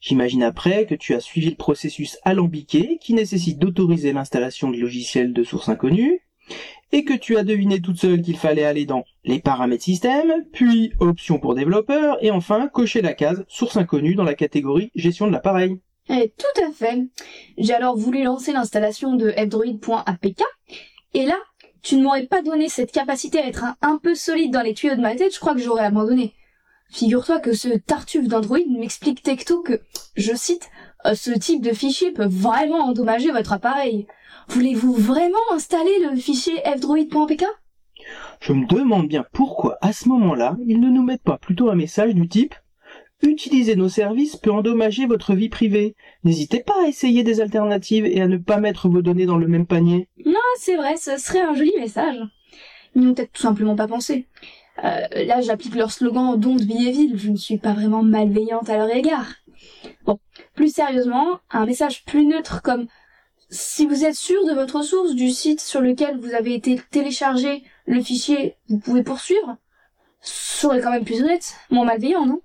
J'imagine après que tu as suivi le processus alambiqué qui nécessite d'autoriser l'installation de logiciels de source inconnue, et que tu as deviné toute seule qu'il fallait aller dans les paramètres système, puis options pour développeurs, et enfin cocher la case source inconnue dans la catégorie gestion de l'appareil. Eh, tout à fait. J'ai alors voulu lancer l'installation de fdroid.apk, et là, tu ne m'aurais pas donné cette capacité à être un peu solide dans les tuyaux de ma tête, je crois que j'aurais abandonné. Figure-toi que ce tartuffe d'Android m'explique tecto que, je cite, Euh, ce type de fichier peut vraiment endommager votre appareil. Voulez-vous vraiment installer le fichier fdroid.pk Je me demande bien pourquoi, à ce moment-là, ils ne nous mettent pas plutôt un message du type Utiliser nos services peut endommager votre vie privée. N'hésitez pas à essayer des alternatives et à ne pas mettre vos données dans le même panier. Non, c'est vrai, ce serait un joli message. Ils n'ont peut-être tout simplement pas pensé. Euh, là, j'applique leur slogan Don't be evil, je ne suis pas vraiment malveillante à leur égard. Bon, plus sérieusement, un message plus neutre comme si vous êtes sûr de votre source du site sur lequel vous avez été téléchargé le fichier, vous pouvez poursuivre, serait quand même plus honnête, moins malveillant, non?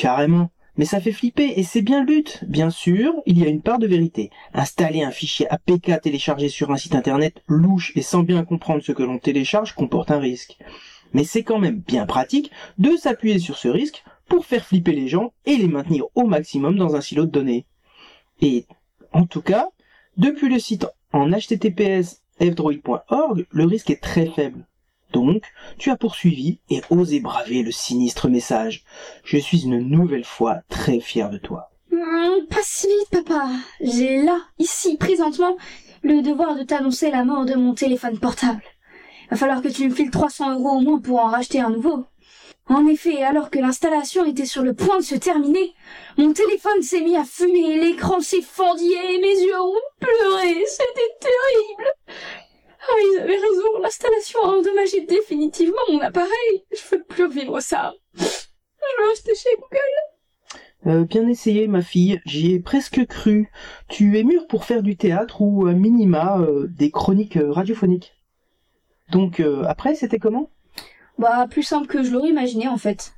Carrément. Mais ça fait flipper et c'est bien le but. Bien sûr, il y a une part de vérité. Installer un fichier APK téléchargé sur un site internet louche et sans bien comprendre ce que l'on télécharge comporte un risque. Mais c'est quand même bien pratique de s'appuyer sur ce risque pour faire flipper les gens et les maintenir au maximum dans un silo de données. Et en tout cas, depuis le site en https fdroid.org, le risque est très faible. Donc, tu as poursuivi et osé braver le sinistre message. Je suis une nouvelle fois très fier de toi. Hum, pas si vite, papa. J'ai là, ici, présentement, le devoir de t'annoncer la mort de mon téléphone portable. Va falloir que tu me files 300 euros au moins pour en racheter un nouveau. En effet, alors que l'installation était sur le point de se terminer, mon téléphone s'est mis à fumer, l'écran s'est fendu et mes yeux ont pleuré. C'était terrible. Ah, ils avaient raison, l'installation a endommagé définitivement mon appareil. Je veux plus vivre ça. Je vais rester chez Google. Euh, bien essayé, ma fille. J'y ai presque cru. Tu es mûre pour faire du théâtre ou, à minima, euh, des chroniques euh, radiophoniques. Donc, euh, après, c'était comment? Bah, plus simple que je l'aurais imaginé, en fait.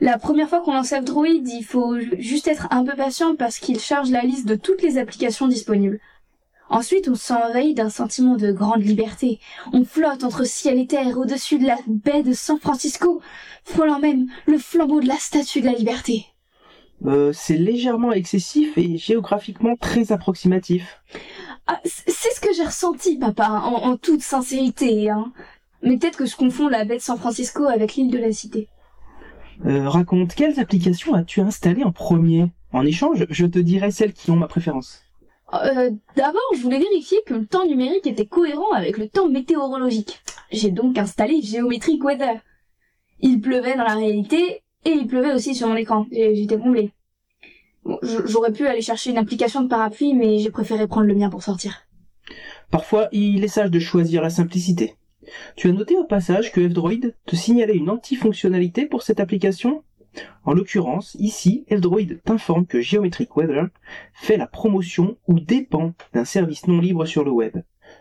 La première fois qu'on lance F-Droid, il faut juste être un peu patient parce qu'il charge la liste de toutes les applications disponibles. Ensuite, on s'envahit d'un sentiment de grande liberté. On flotte entre ciel et terre au-dessus de la baie de San Francisco, frôlant même le flambeau de la statue de la liberté. euh, C'est légèrement excessif et géographiquement très approximatif. Ah, c'est ce que j'ai ressenti, papa, en, en toute sincérité, hein. Mais peut-être que je confonds la baie de San Francisco avec l'île de la Cité. Euh, raconte, quelles applications as-tu installées en premier? En échange, je te dirai celles qui ont ma préférence. Euh, D'abord, je voulais vérifier que le temps numérique était cohérent avec le temps météorologique. J'ai donc installé Geometric Weather. Il pleuvait dans la réalité, et il pleuvait aussi sur mon écran. J'étais comblé. Bon, J'aurais pu aller chercher une application de parapluie, mais j'ai préféré prendre le mien pour sortir. Parfois, il est sage de choisir la simplicité. Tu as noté au passage que F-Droid te signalait une anti-fonctionnalité pour cette application? En l'occurrence, ici, F-Droid t'informe que Geometric Weather fait la promotion ou dépend d'un service non libre sur le web.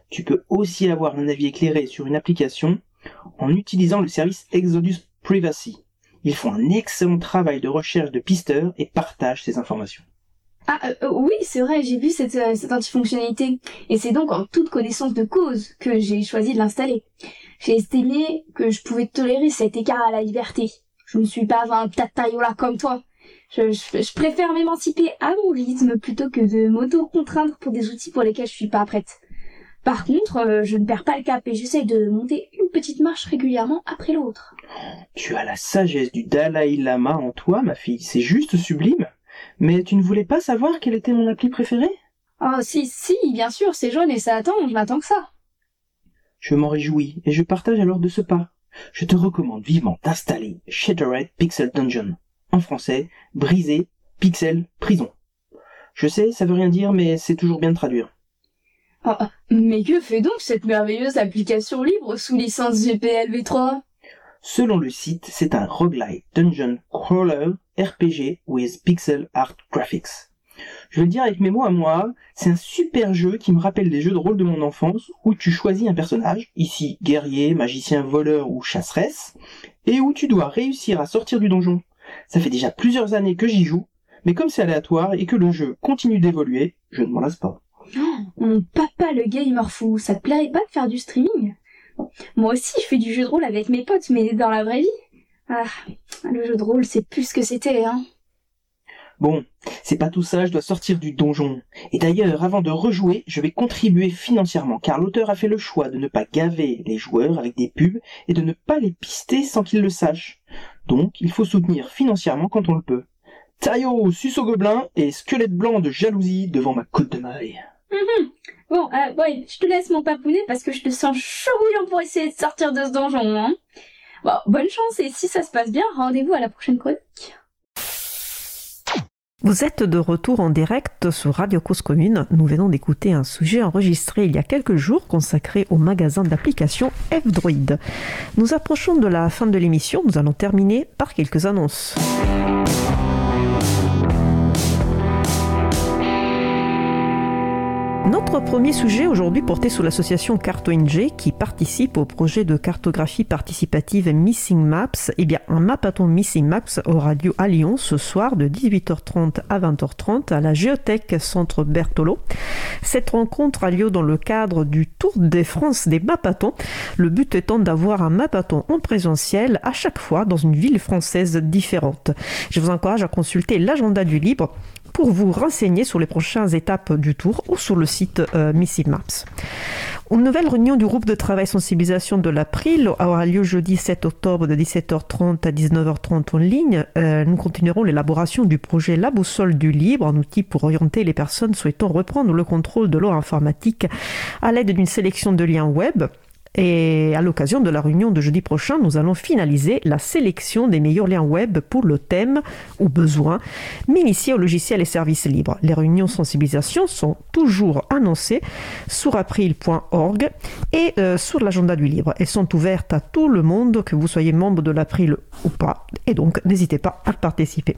Tu peux aussi avoir un avis éclairé sur une application en utilisant le service Exodus Privacy. Ils font un excellent travail de recherche de pisteurs et partagent ces informations. Ah euh, euh, oui, c'est vrai, j'ai vu euh, cette antifonctionnalité. Et c'est donc en toute connaissance de cause que j'ai choisi de l'installer. J'ai estimé que je pouvais tolérer cet écart à la liberté. Je ne suis pas un tatayola comme toi. Je, je, je préfère m'émanciper à mon rythme plutôt que de m'auto-contraindre pour des outils pour lesquels je suis pas prête. Par contre, euh, je ne perds pas le cap et j'essaie de monter une petite marche régulièrement après l'autre. Tu as la sagesse du Dalai Lama en toi, ma fille, c'est juste sublime. Mais tu ne voulais pas savoir quelle était mon appli préférée Oh si, si, bien sûr, c'est jaune et ça attend, je n'attends que ça. Je m'en réjouis et je partage alors de ce pas. Je te recommande vivement d'installer Shattered Pixel Dungeon. En français, briser, pixel, prison. Je sais, ça veut rien dire, mais c'est toujours bien de traduire. Oh, mais que fait donc cette merveilleuse application libre sous licence GPL v3 Selon le site, c'est un roguelite dungeon crawler RPG with pixel art graphics. Je vais le dire avec mes mots à moi, c'est un super jeu qui me rappelle des jeux de rôle de mon enfance où tu choisis un personnage, ici guerrier, magicien, voleur ou chasseresse, et où tu dois réussir à sortir du donjon. Ça fait déjà plusieurs années que j'y joue, mais comme c'est aléatoire et que le jeu continue d'évoluer, je ne m'en lasse pas. Oh, mon papa le gamer fou, ça te plairait pas de faire du streaming? Moi aussi, je fais du jeu de rôle avec mes potes, mais dans la vraie vie. Ah, le jeu de rôle, c'est plus ce que c'était, hein. Bon, c'est pas tout ça, je dois sortir du donjon. Et d'ailleurs, avant de rejouer, je vais contribuer financièrement, car l'auteur a fait le choix de ne pas gaver les joueurs avec des pubs et de ne pas les pister sans qu'ils le sachent. Donc, il faut soutenir financièrement quand on le peut. Taillot, suce au gobelin et squelette blanc de jalousie devant ma côte de maille. Mhm. Bon, euh, ouais, je te laisse mon papounet parce que je te sens chaud bouillant pour essayer de sortir de ce donjon, hein. Bon, bonne chance et si ça se passe bien, rendez-vous à la prochaine chronique. Vous êtes de retour en direct sur Radio Cause Commune. Nous venons d'écouter un sujet enregistré il y a quelques jours consacré au magasin d'applications F-Droid. Nous approchons de la fin de l'émission. Nous allons terminer par quelques annonces. Notre premier sujet aujourd'hui portait sur l'association CartoNG qui participe au projet de cartographie participative Missing Maps. Eh bien, un mapathon Missing Maps aura lieu à Lyon ce soir de 18h30 à 20h30 à la Géothèque Centre Bertolo. Cette rencontre a lieu dans le cadre du Tour des France des mapathons. Le but étant d'avoir un mapathon en présentiel à chaque fois dans une ville française différente. Je vous encourage à consulter l'agenda du libre pour vous renseigner sur les prochaines étapes du tour ou sur le site euh, Maps. Une nouvelle réunion du groupe de travail sensibilisation de l'April aura lieu jeudi 7 octobre de 17h30 à 19h30 en ligne. Euh, nous continuerons l'élaboration du projet La Boussole du Libre, un outil pour orienter les personnes souhaitant reprendre le contrôle de leur informatique à l'aide d'une sélection de liens web. Et à l'occasion de la réunion de jeudi prochain, nous allons finaliser la sélection des meilleurs liens web pour le thème ou besoin m'initier au logiciel et services libres. Les réunions sensibilisation sont toujours annoncées sur april.org et euh, sur l'agenda du libre. Elles sont ouvertes à tout le monde, que vous soyez membre de l'April ou pas. Et donc, n'hésitez pas à participer.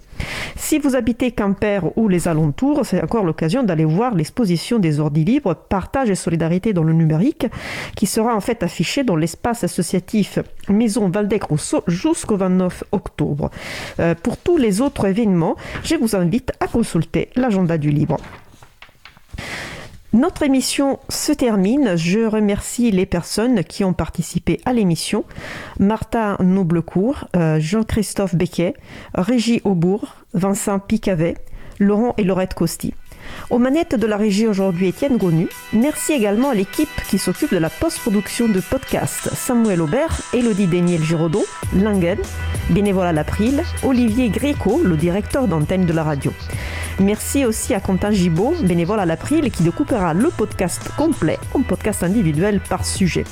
Si vous habitez Quimper ou les alentours, c'est encore l'occasion d'aller voir l'exposition des ordis libres, partage et solidarité dans le numérique, qui sera en fait affiché dans l'espace associatif Maison Valdec-Rousseau jusqu'au 29 octobre. Euh, pour tous les autres événements, je vous invite à consulter l'agenda du libre. Notre émission se termine. Je remercie les personnes qui ont participé à l'émission. Martha Noblecourt, euh, Jean-Christophe Becquet, Régie Aubourg, Vincent Picavet, Laurent et Laurette Costi. Aux manettes de la régie aujourd'hui, Étienne Gonu. Merci également à l'équipe qui s'occupe de la post-production de podcasts. Samuel Aubert, Elodie Daniel Giraudot, Langen, bénévole à l'April, Olivier Gréco, le directeur d'antenne de la radio. Merci aussi à Quentin Gibaud, bénévole à l'April, qui découpera le podcast complet en podcast individuel par sujet.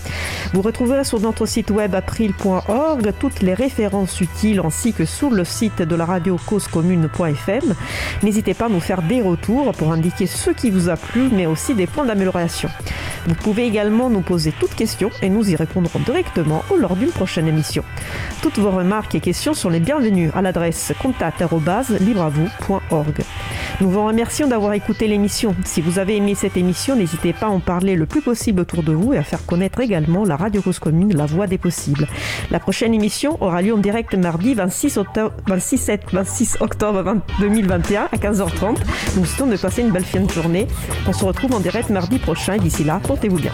Vous retrouverez sur notre site web april.org toutes les références utiles ainsi que sur le site de la radio causecommune.fm. N'hésitez pas à nous faire des retours pour indiquer ce qui vous a plu, mais aussi des points d'amélioration. Vous pouvez également nous poser toutes questions et nous y répondrons directement lors d'une prochaine émission. Toutes vos remarques et questions sont les bienvenues à l'adresse contact@libreavou.org. Nous vous remercions d'avoir écouté l'émission. Si vous avez aimé cette émission, n'hésitez pas à en parler le plus possible autour de vous et à faire connaître également la Radio Cause Commune, la voix des possibles. La prochaine émission aura lieu en direct mardi 26 octobre, 26, 26 octobre 2021 à 15h30. Nous souhaitons de passer une belle fin de journée. On se retrouve en direct mardi prochain. et D'ici là, portez-vous bien.